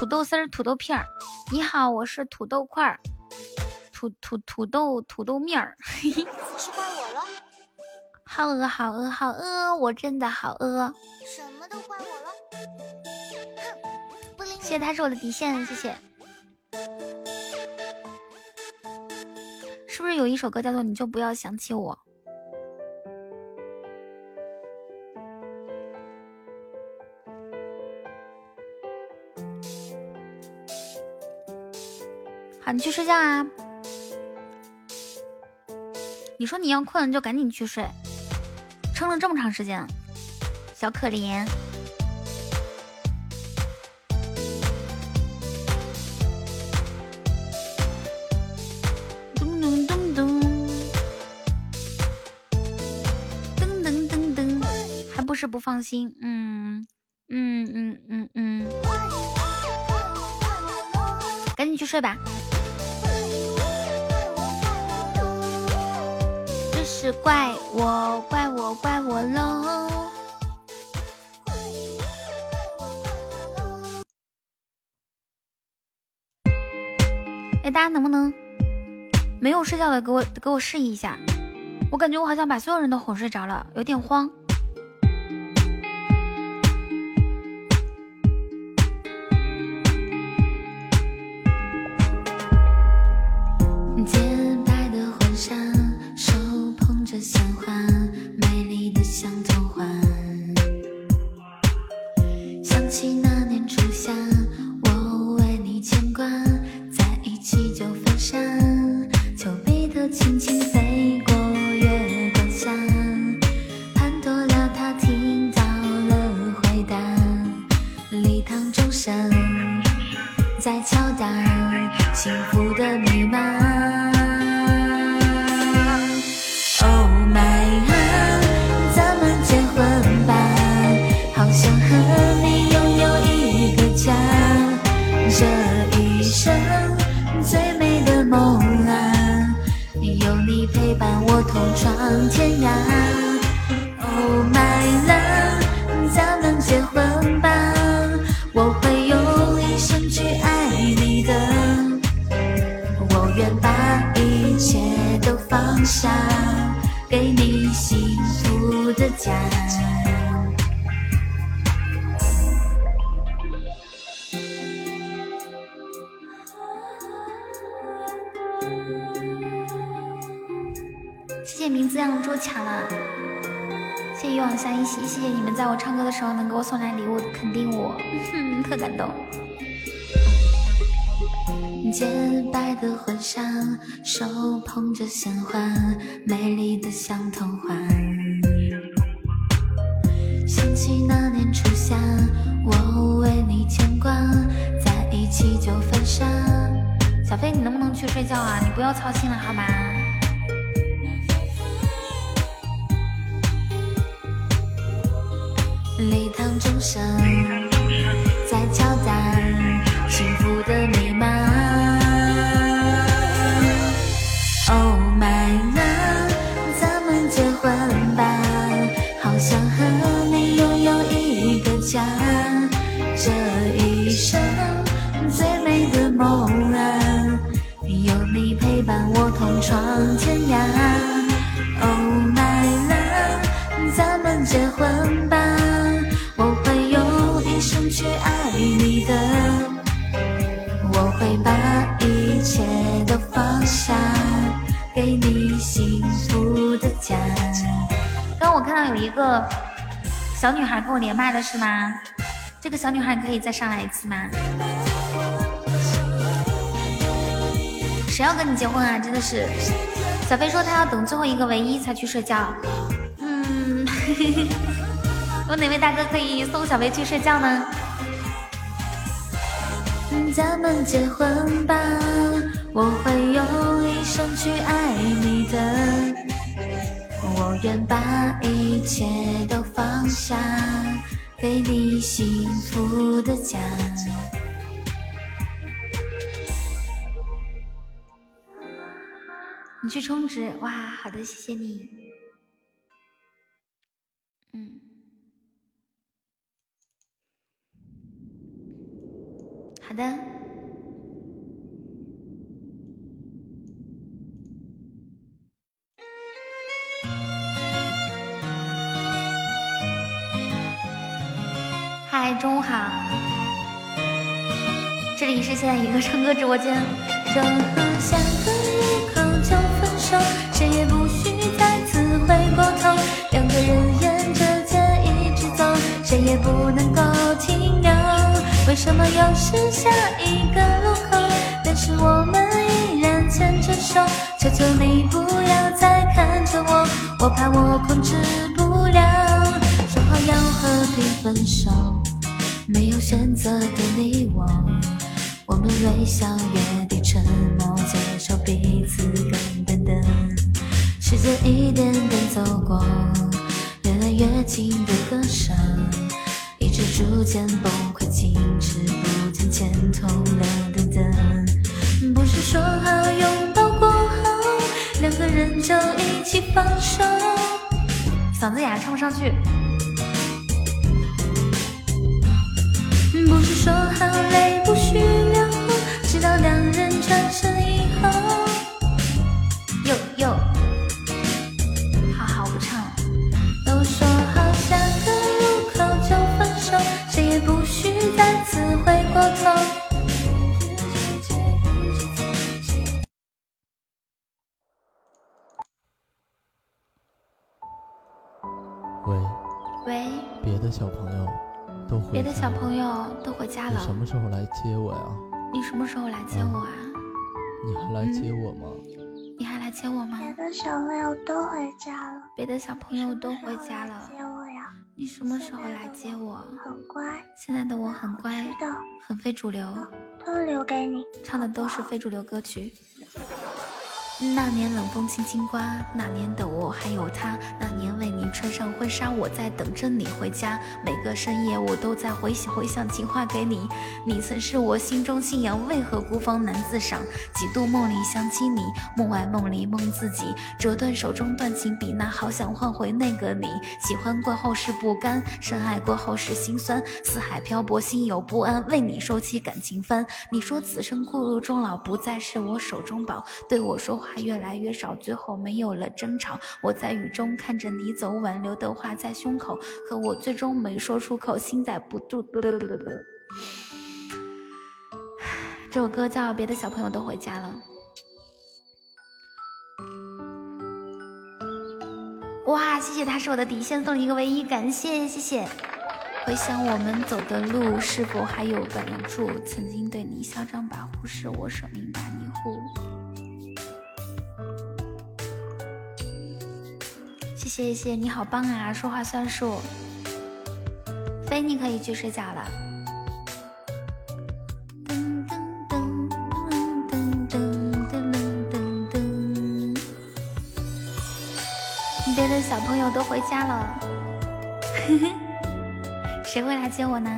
土豆丝儿、土豆片儿。你好，我是土豆块儿，土土土豆土豆面儿。是怪我了，好饿，好饿，好饿，我真的好饿。什么都怪我了。哼，不理你谢谢他是我的底线，谢谢。是不是有一首歌叫做《你就不要想起我》？你去睡觉啊！你说你要困就赶紧去睡，撑了这么长时间，小可怜。咚咚咚咚，噔噔噔噔，还不是不放心？嗯嗯嗯嗯嗯，赶紧去睡吧。是怪我，怪我，怪我喽！哎，大家能不能没有睡觉的给我给我示意一下？我感觉我好像把所有人都哄睡着了，有点慌。去爱你的，我会把一切都放下，给你幸福的家。刚刚我看到有一个小女孩跟我连麦了，是吗？这个小女孩可以再上来一次吗？谁要跟你结婚啊？真的是，小飞说他要等最后一个唯一才去睡觉。嗯，有哪位大哥可以送小薇去睡觉呢？咱们结婚吧，我会用一生去爱你的。我愿把一切都放下，给你幸福的家。你去充值，哇，好的，谢谢你。嗯，好的。嗨，中午好，这里是现在一个唱歌直播间。就像个路口就分手谁也不许再次回过头。两个人沿着街一直走，谁也不能够停。为什么又是下一个路口？但是我们依然牵着手。求求你不要再看着我，我怕我控制不了。说好要和平分手，没有选择的你我，我们微笑约定沉默，接受彼此根本的。时间一点点走过，越来越近的歌声，逐渐崩溃，静止不见前头亮的灯。不是说好拥抱过后，两个人就一起放手。嗓子哑，唱不上去。不是说好泪不许流，直到两人转身以后。又又，的小朋友都回别的小朋友都回家了你什，么时候来接我呀？你什么时候来接我啊？你还来接我吗？你还来接我吗？别的小朋友都回家了，别的小朋友都回家了，接我呀？你什么时候来接我？很乖，现在的我很乖，知道，很非主流，都留给你。唱的都是非主流歌曲。那年冷风轻轻刮，那年的我还有他，那年为你穿上婚纱，我在等着你回家。每个深夜我都在回想回想情话给你，你曾是我心中信仰，为何孤芳难自赏？几度梦里想起你，梦外梦里梦自己，折断手中断情笔，那好想换回那个你。喜欢过后是不甘，深爱过后是心酸，四海漂泊心有不安，为你收起感情帆。你说此生孤独终老，不再是我手中宝，对我说话越来越少，最后没有了争吵。我在雨中看着你走，挽留的话在胸口，可我最终没说出口，心在不住。这首歌叫《别的小朋友都回家了》。哇，谢谢他是我的底线，送一个唯一，感谢谢谢。回想我们走的路，是否还有本住？曾经对你嚣张跋扈，是我舍命把你护。谢谢，你好棒啊，说话算数。飞，你可以去睡觉了。噔噔噔噔噔噔噔噔。别的小朋友都回家了，谁会来接我呢？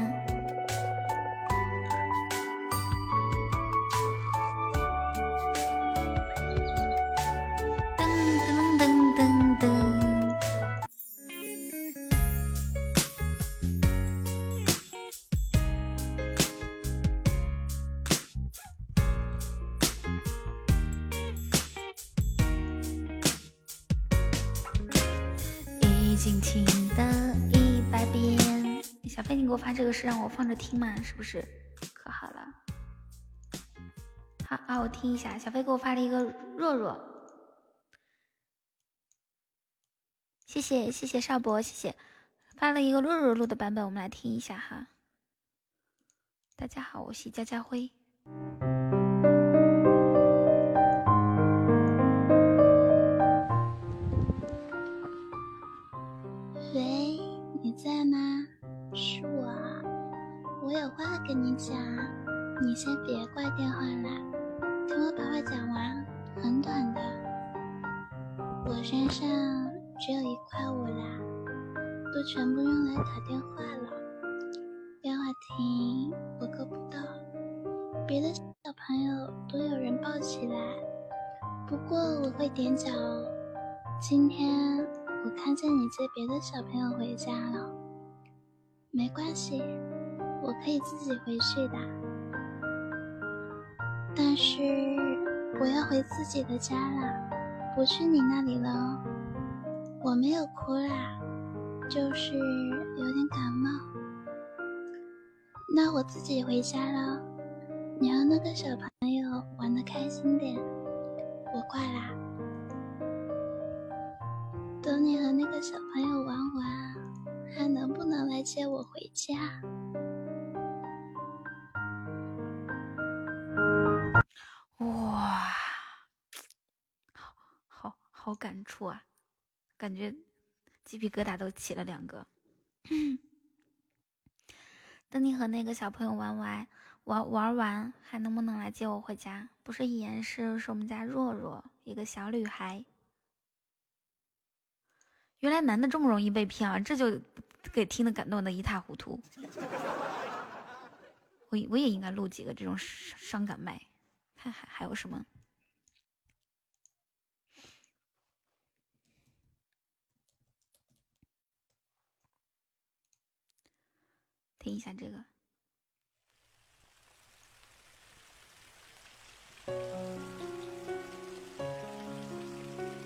听吗？是不是？可好了。好啊，我听一下。小飞给我发了一个若若，谢谢谢谢少博，谢谢，发了一个若若录的版本，我们来听一下哈。大家好，我是佳佳辉。喂，你在吗？是我，我有话跟你讲，你先别挂电话啦，听我把话讲完，很短的。我身上只有一块五啦，都全部用来打电话了，电话亭我够不到，别的小朋友都有人抱起来，不过我会踮脚哦。今天我看见你接别的小朋友回家了，没关系，我可以自己回去的。但是我要回自己的家了，不去你那里了。我没有哭啦，就是有点感冒。那我自己回家了，你和那个小朋友玩的开心点，我挂啦。等你和那个小朋友玩完，还能不能来接我回家？好感触啊，感觉鸡皮疙瘩都起了两个。等你和那个小朋友玩完玩玩完，还能不能来接我回家？不是言是是我们家若若，一个小女孩。原来男的这么容易被骗啊！这就给听的感动的一塌糊涂。我我也应该录几个这种伤感麦，看还还有什么？听一下这个。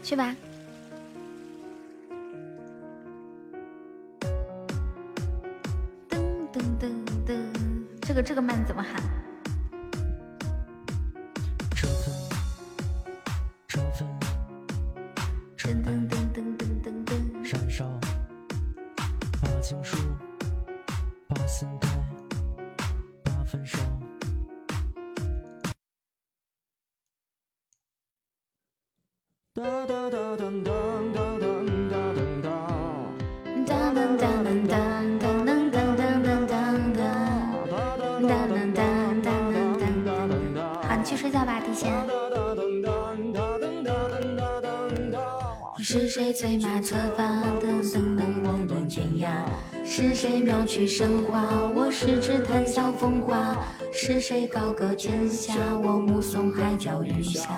去吧。噔噔噔噔，这个这个慢怎么喊？去睡觉吧，地仙。是谁催马策发，等等等望断天涯？是谁妙曲生花？我十指谈笑风华。是谁高歌天下？我目送海角余霞。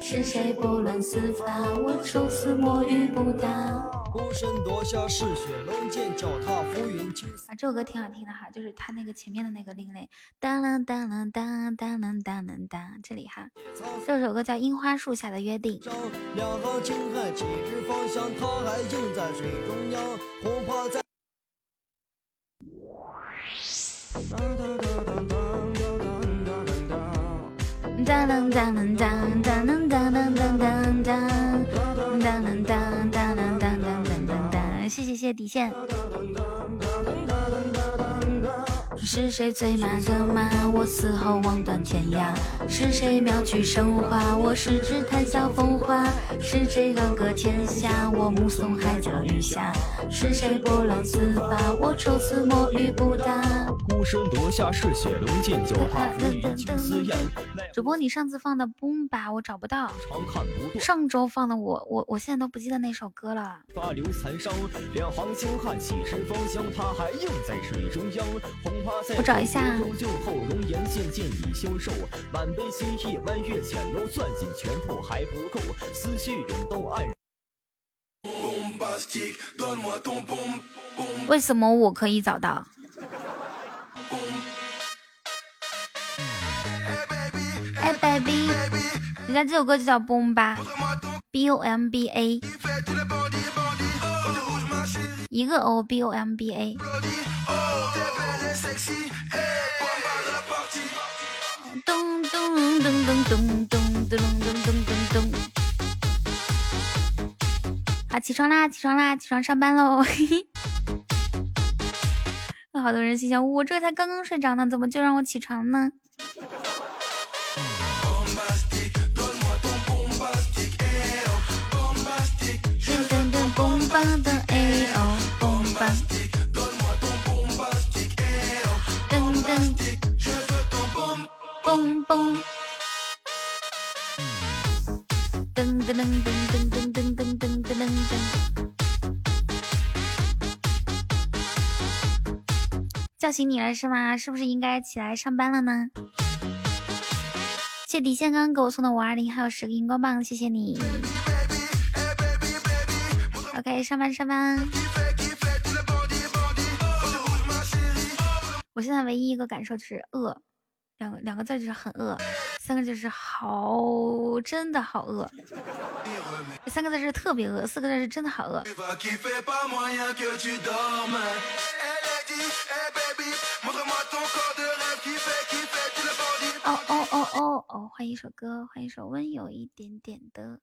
是谁拨乱丝发？我抽丝摸鱼不答。孤身夺下嗜血龙剑，脚踏浮云这首歌挺好听的哈，就是它那个前面的那个另类，当啷当啷当当啷当啷当，这里哈，这首歌叫《樱花树下的约定》。两行青海几指芳香，他还映在水中央，恐怕在。当啷当啷当当啷当当当当当，当谢谢谢谢底线。是谁醉马的马？我死后望断天涯。是谁妙曲生花？我十指谈笑风华。是谁高歌天下？我目送海角余霞。是谁拨乱丝发？我愁丝摸鱼不答。孤身夺下嗜血龙剑，脚踏浮云青丝雁。主播，你上次放的《Boom 吧》我找不到。上周放的我我我现在都不记得那首歌了。发流残伤，两行清汗几时芳香？他还映在水中央。红我找一下。后容颜渐渐已消瘦，满杯心意弯月浅，攥紧拳头还不够，思绪涌动。为什么我可以找到？哎，baby，人家这首歌就叫 Boom 吧，B O M B A，一个 O，B O M B A 咚咚咚咚咚咚咚咚咚咚咚。好，起床啦，起床啦，起床上班喽！有好多人心想，我这才刚刚睡着呢，怎么就让我起床呢？噔噔噔，嘣吧的哎哦，嘣嘣。噔噔噔噔噔噔噔噔噔噔噔。叫醒你了是吗？是不是应该起来上班了呢？谢底线刚刚给我送的五二零，还有十个荧光棒，谢谢你。OK，上班上班。我现在唯一一个感受就是饿，两个两个字就是很饿，三个字是好，真的好饿。三个字是特别饿，四个字是真的好饿。哦哦哦哦哦！换一首歌，换一首温柔一点点的。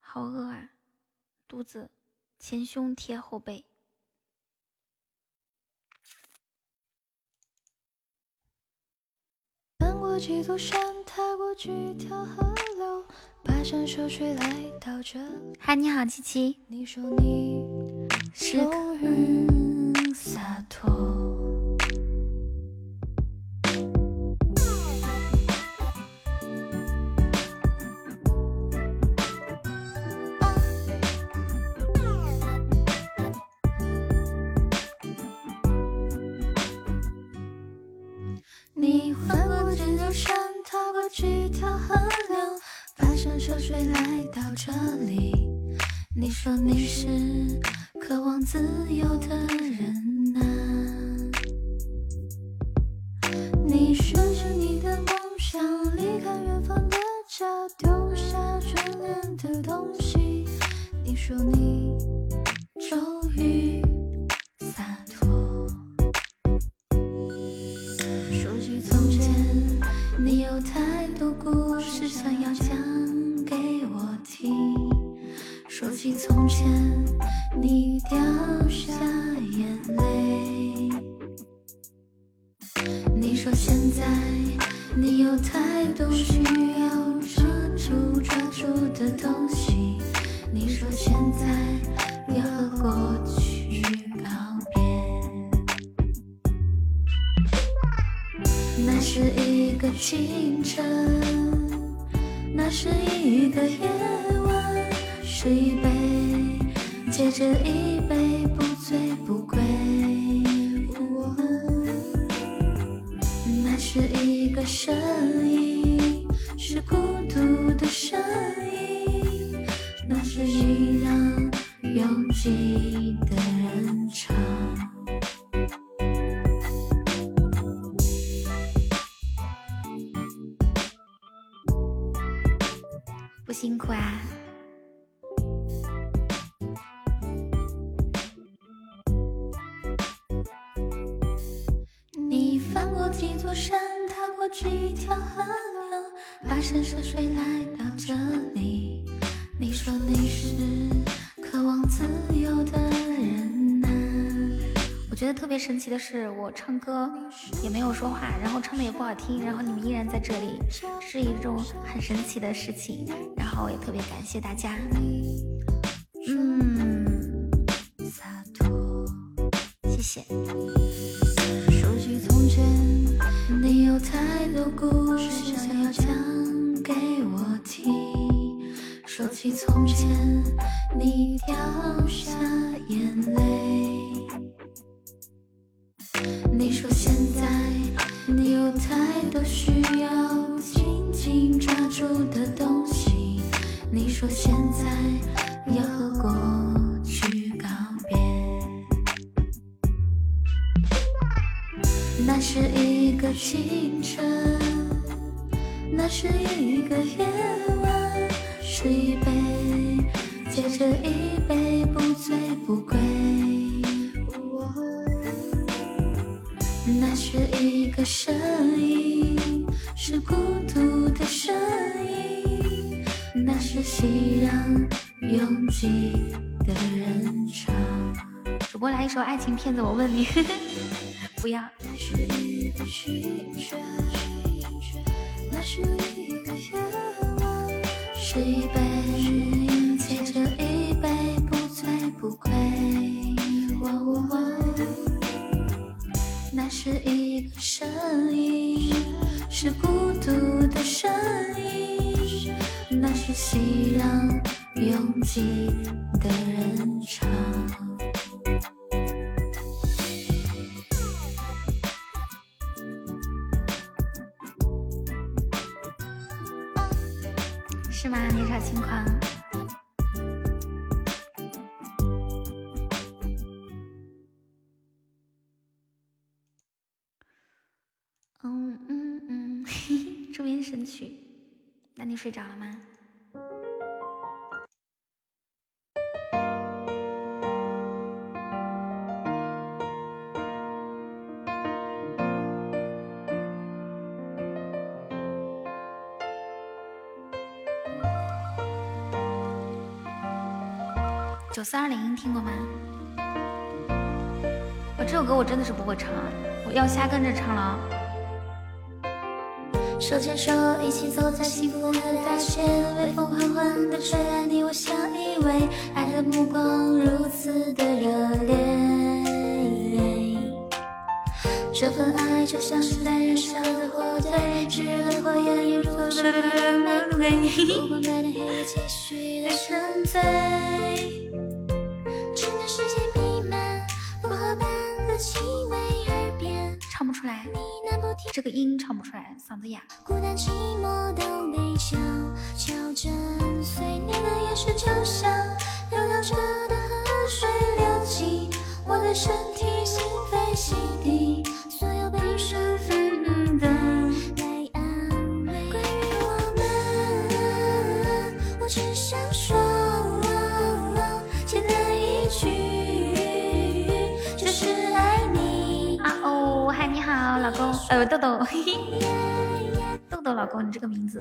好饿啊，肚子前胸贴后背。翻过几座山，踏过几条河流，跋山涉水来到这里。嗨，你好，七七。你说你是终于洒脱。翻过几座山，踏过几条河流，跋山涉水来到这里。你说你是渴望自由的人呐、你说着你的梦想，离开远方的家，丢下眷恋的东西。你说你神奇的是，我唱歌也没有说话，然后唱的也不好听，然后你们依然在这里，是一种很神奇的事情。然后也特别感谢大家。嗯。谢谢。说起从前，你有太多故事想要讲给我听。说起从前，出现情骗子，我问你，那你睡着了吗？九四二零听过吗？我这首歌我真的是不会唱，我要瞎跟着唱了。手牵手，一起走在幸福的大街，微风缓缓地吹来，你我相依偎，爱的目光如此的热烈。这份爱就像是在燃烧的火堆，炙热的火焰如同是玫瑰，不管白天黑夜，继续的沉醉。这个音唱不出来，嗓子哑。孤单寂寞都被悄悄震碎，你的眼神就像流淌着的河水，流进我的身体，心扉洗涤呃，豆豆，豆豆老公，你这个名字。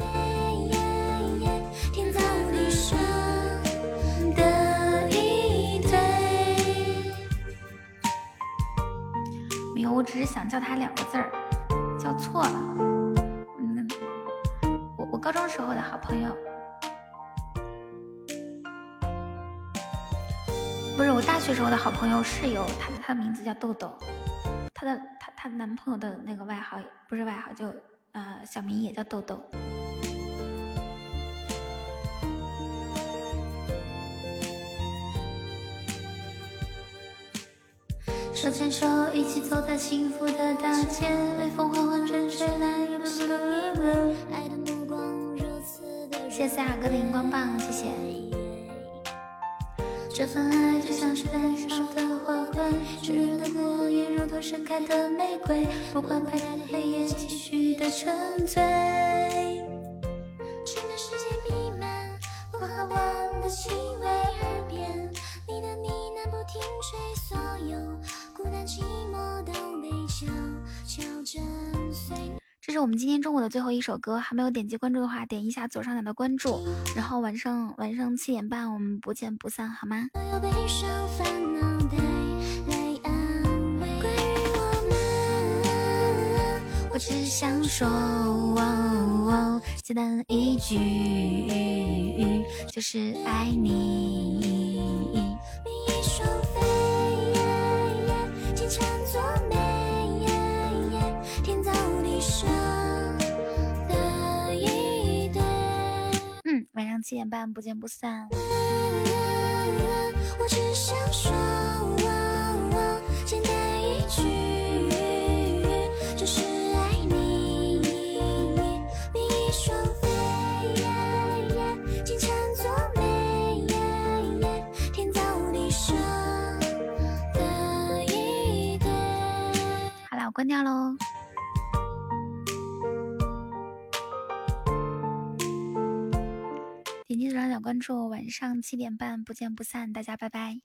没有，我只是想叫他两个字儿，叫错了。嗯，我我高中时候的好朋友，不是我大学时候的好朋友室友，他他的名字叫豆豆，她的她她男朋友的那个外号不是外号，就呃小名也叫豆豆。手牵手，一起走在幸福的大街，微风缓缓吹吹来，爱的目光如此的热谢谢思雅哥的荧光棒，谢谢。这份爱就像是燃烧的火堆，炙热的火焰如同盛开的玫瑰，不管白天黑夜，继续的沉醉。整个世界弥漫薄荷般的气味，耳边你的呢喃不停吹，所有孤单寂寞都被悄悄震碎。这是我们今天中午的最后一首歌，还没有点击关注的话，点一下左上角的关注，然后晚上晚上七点半我们不见不散，好吗？所有悲伤烦恼带来安慰。关于我们，我只想说，简单一句，就是爱你。比翼双飞，天长作美，晚上七点半不见不散。我只想说，简单一句，就是爱你。比翼双飞，天长作美，天造地设的一对。好了，我关掉喽。点击左上角关注，晚上七点半不见不散，大家拜拜。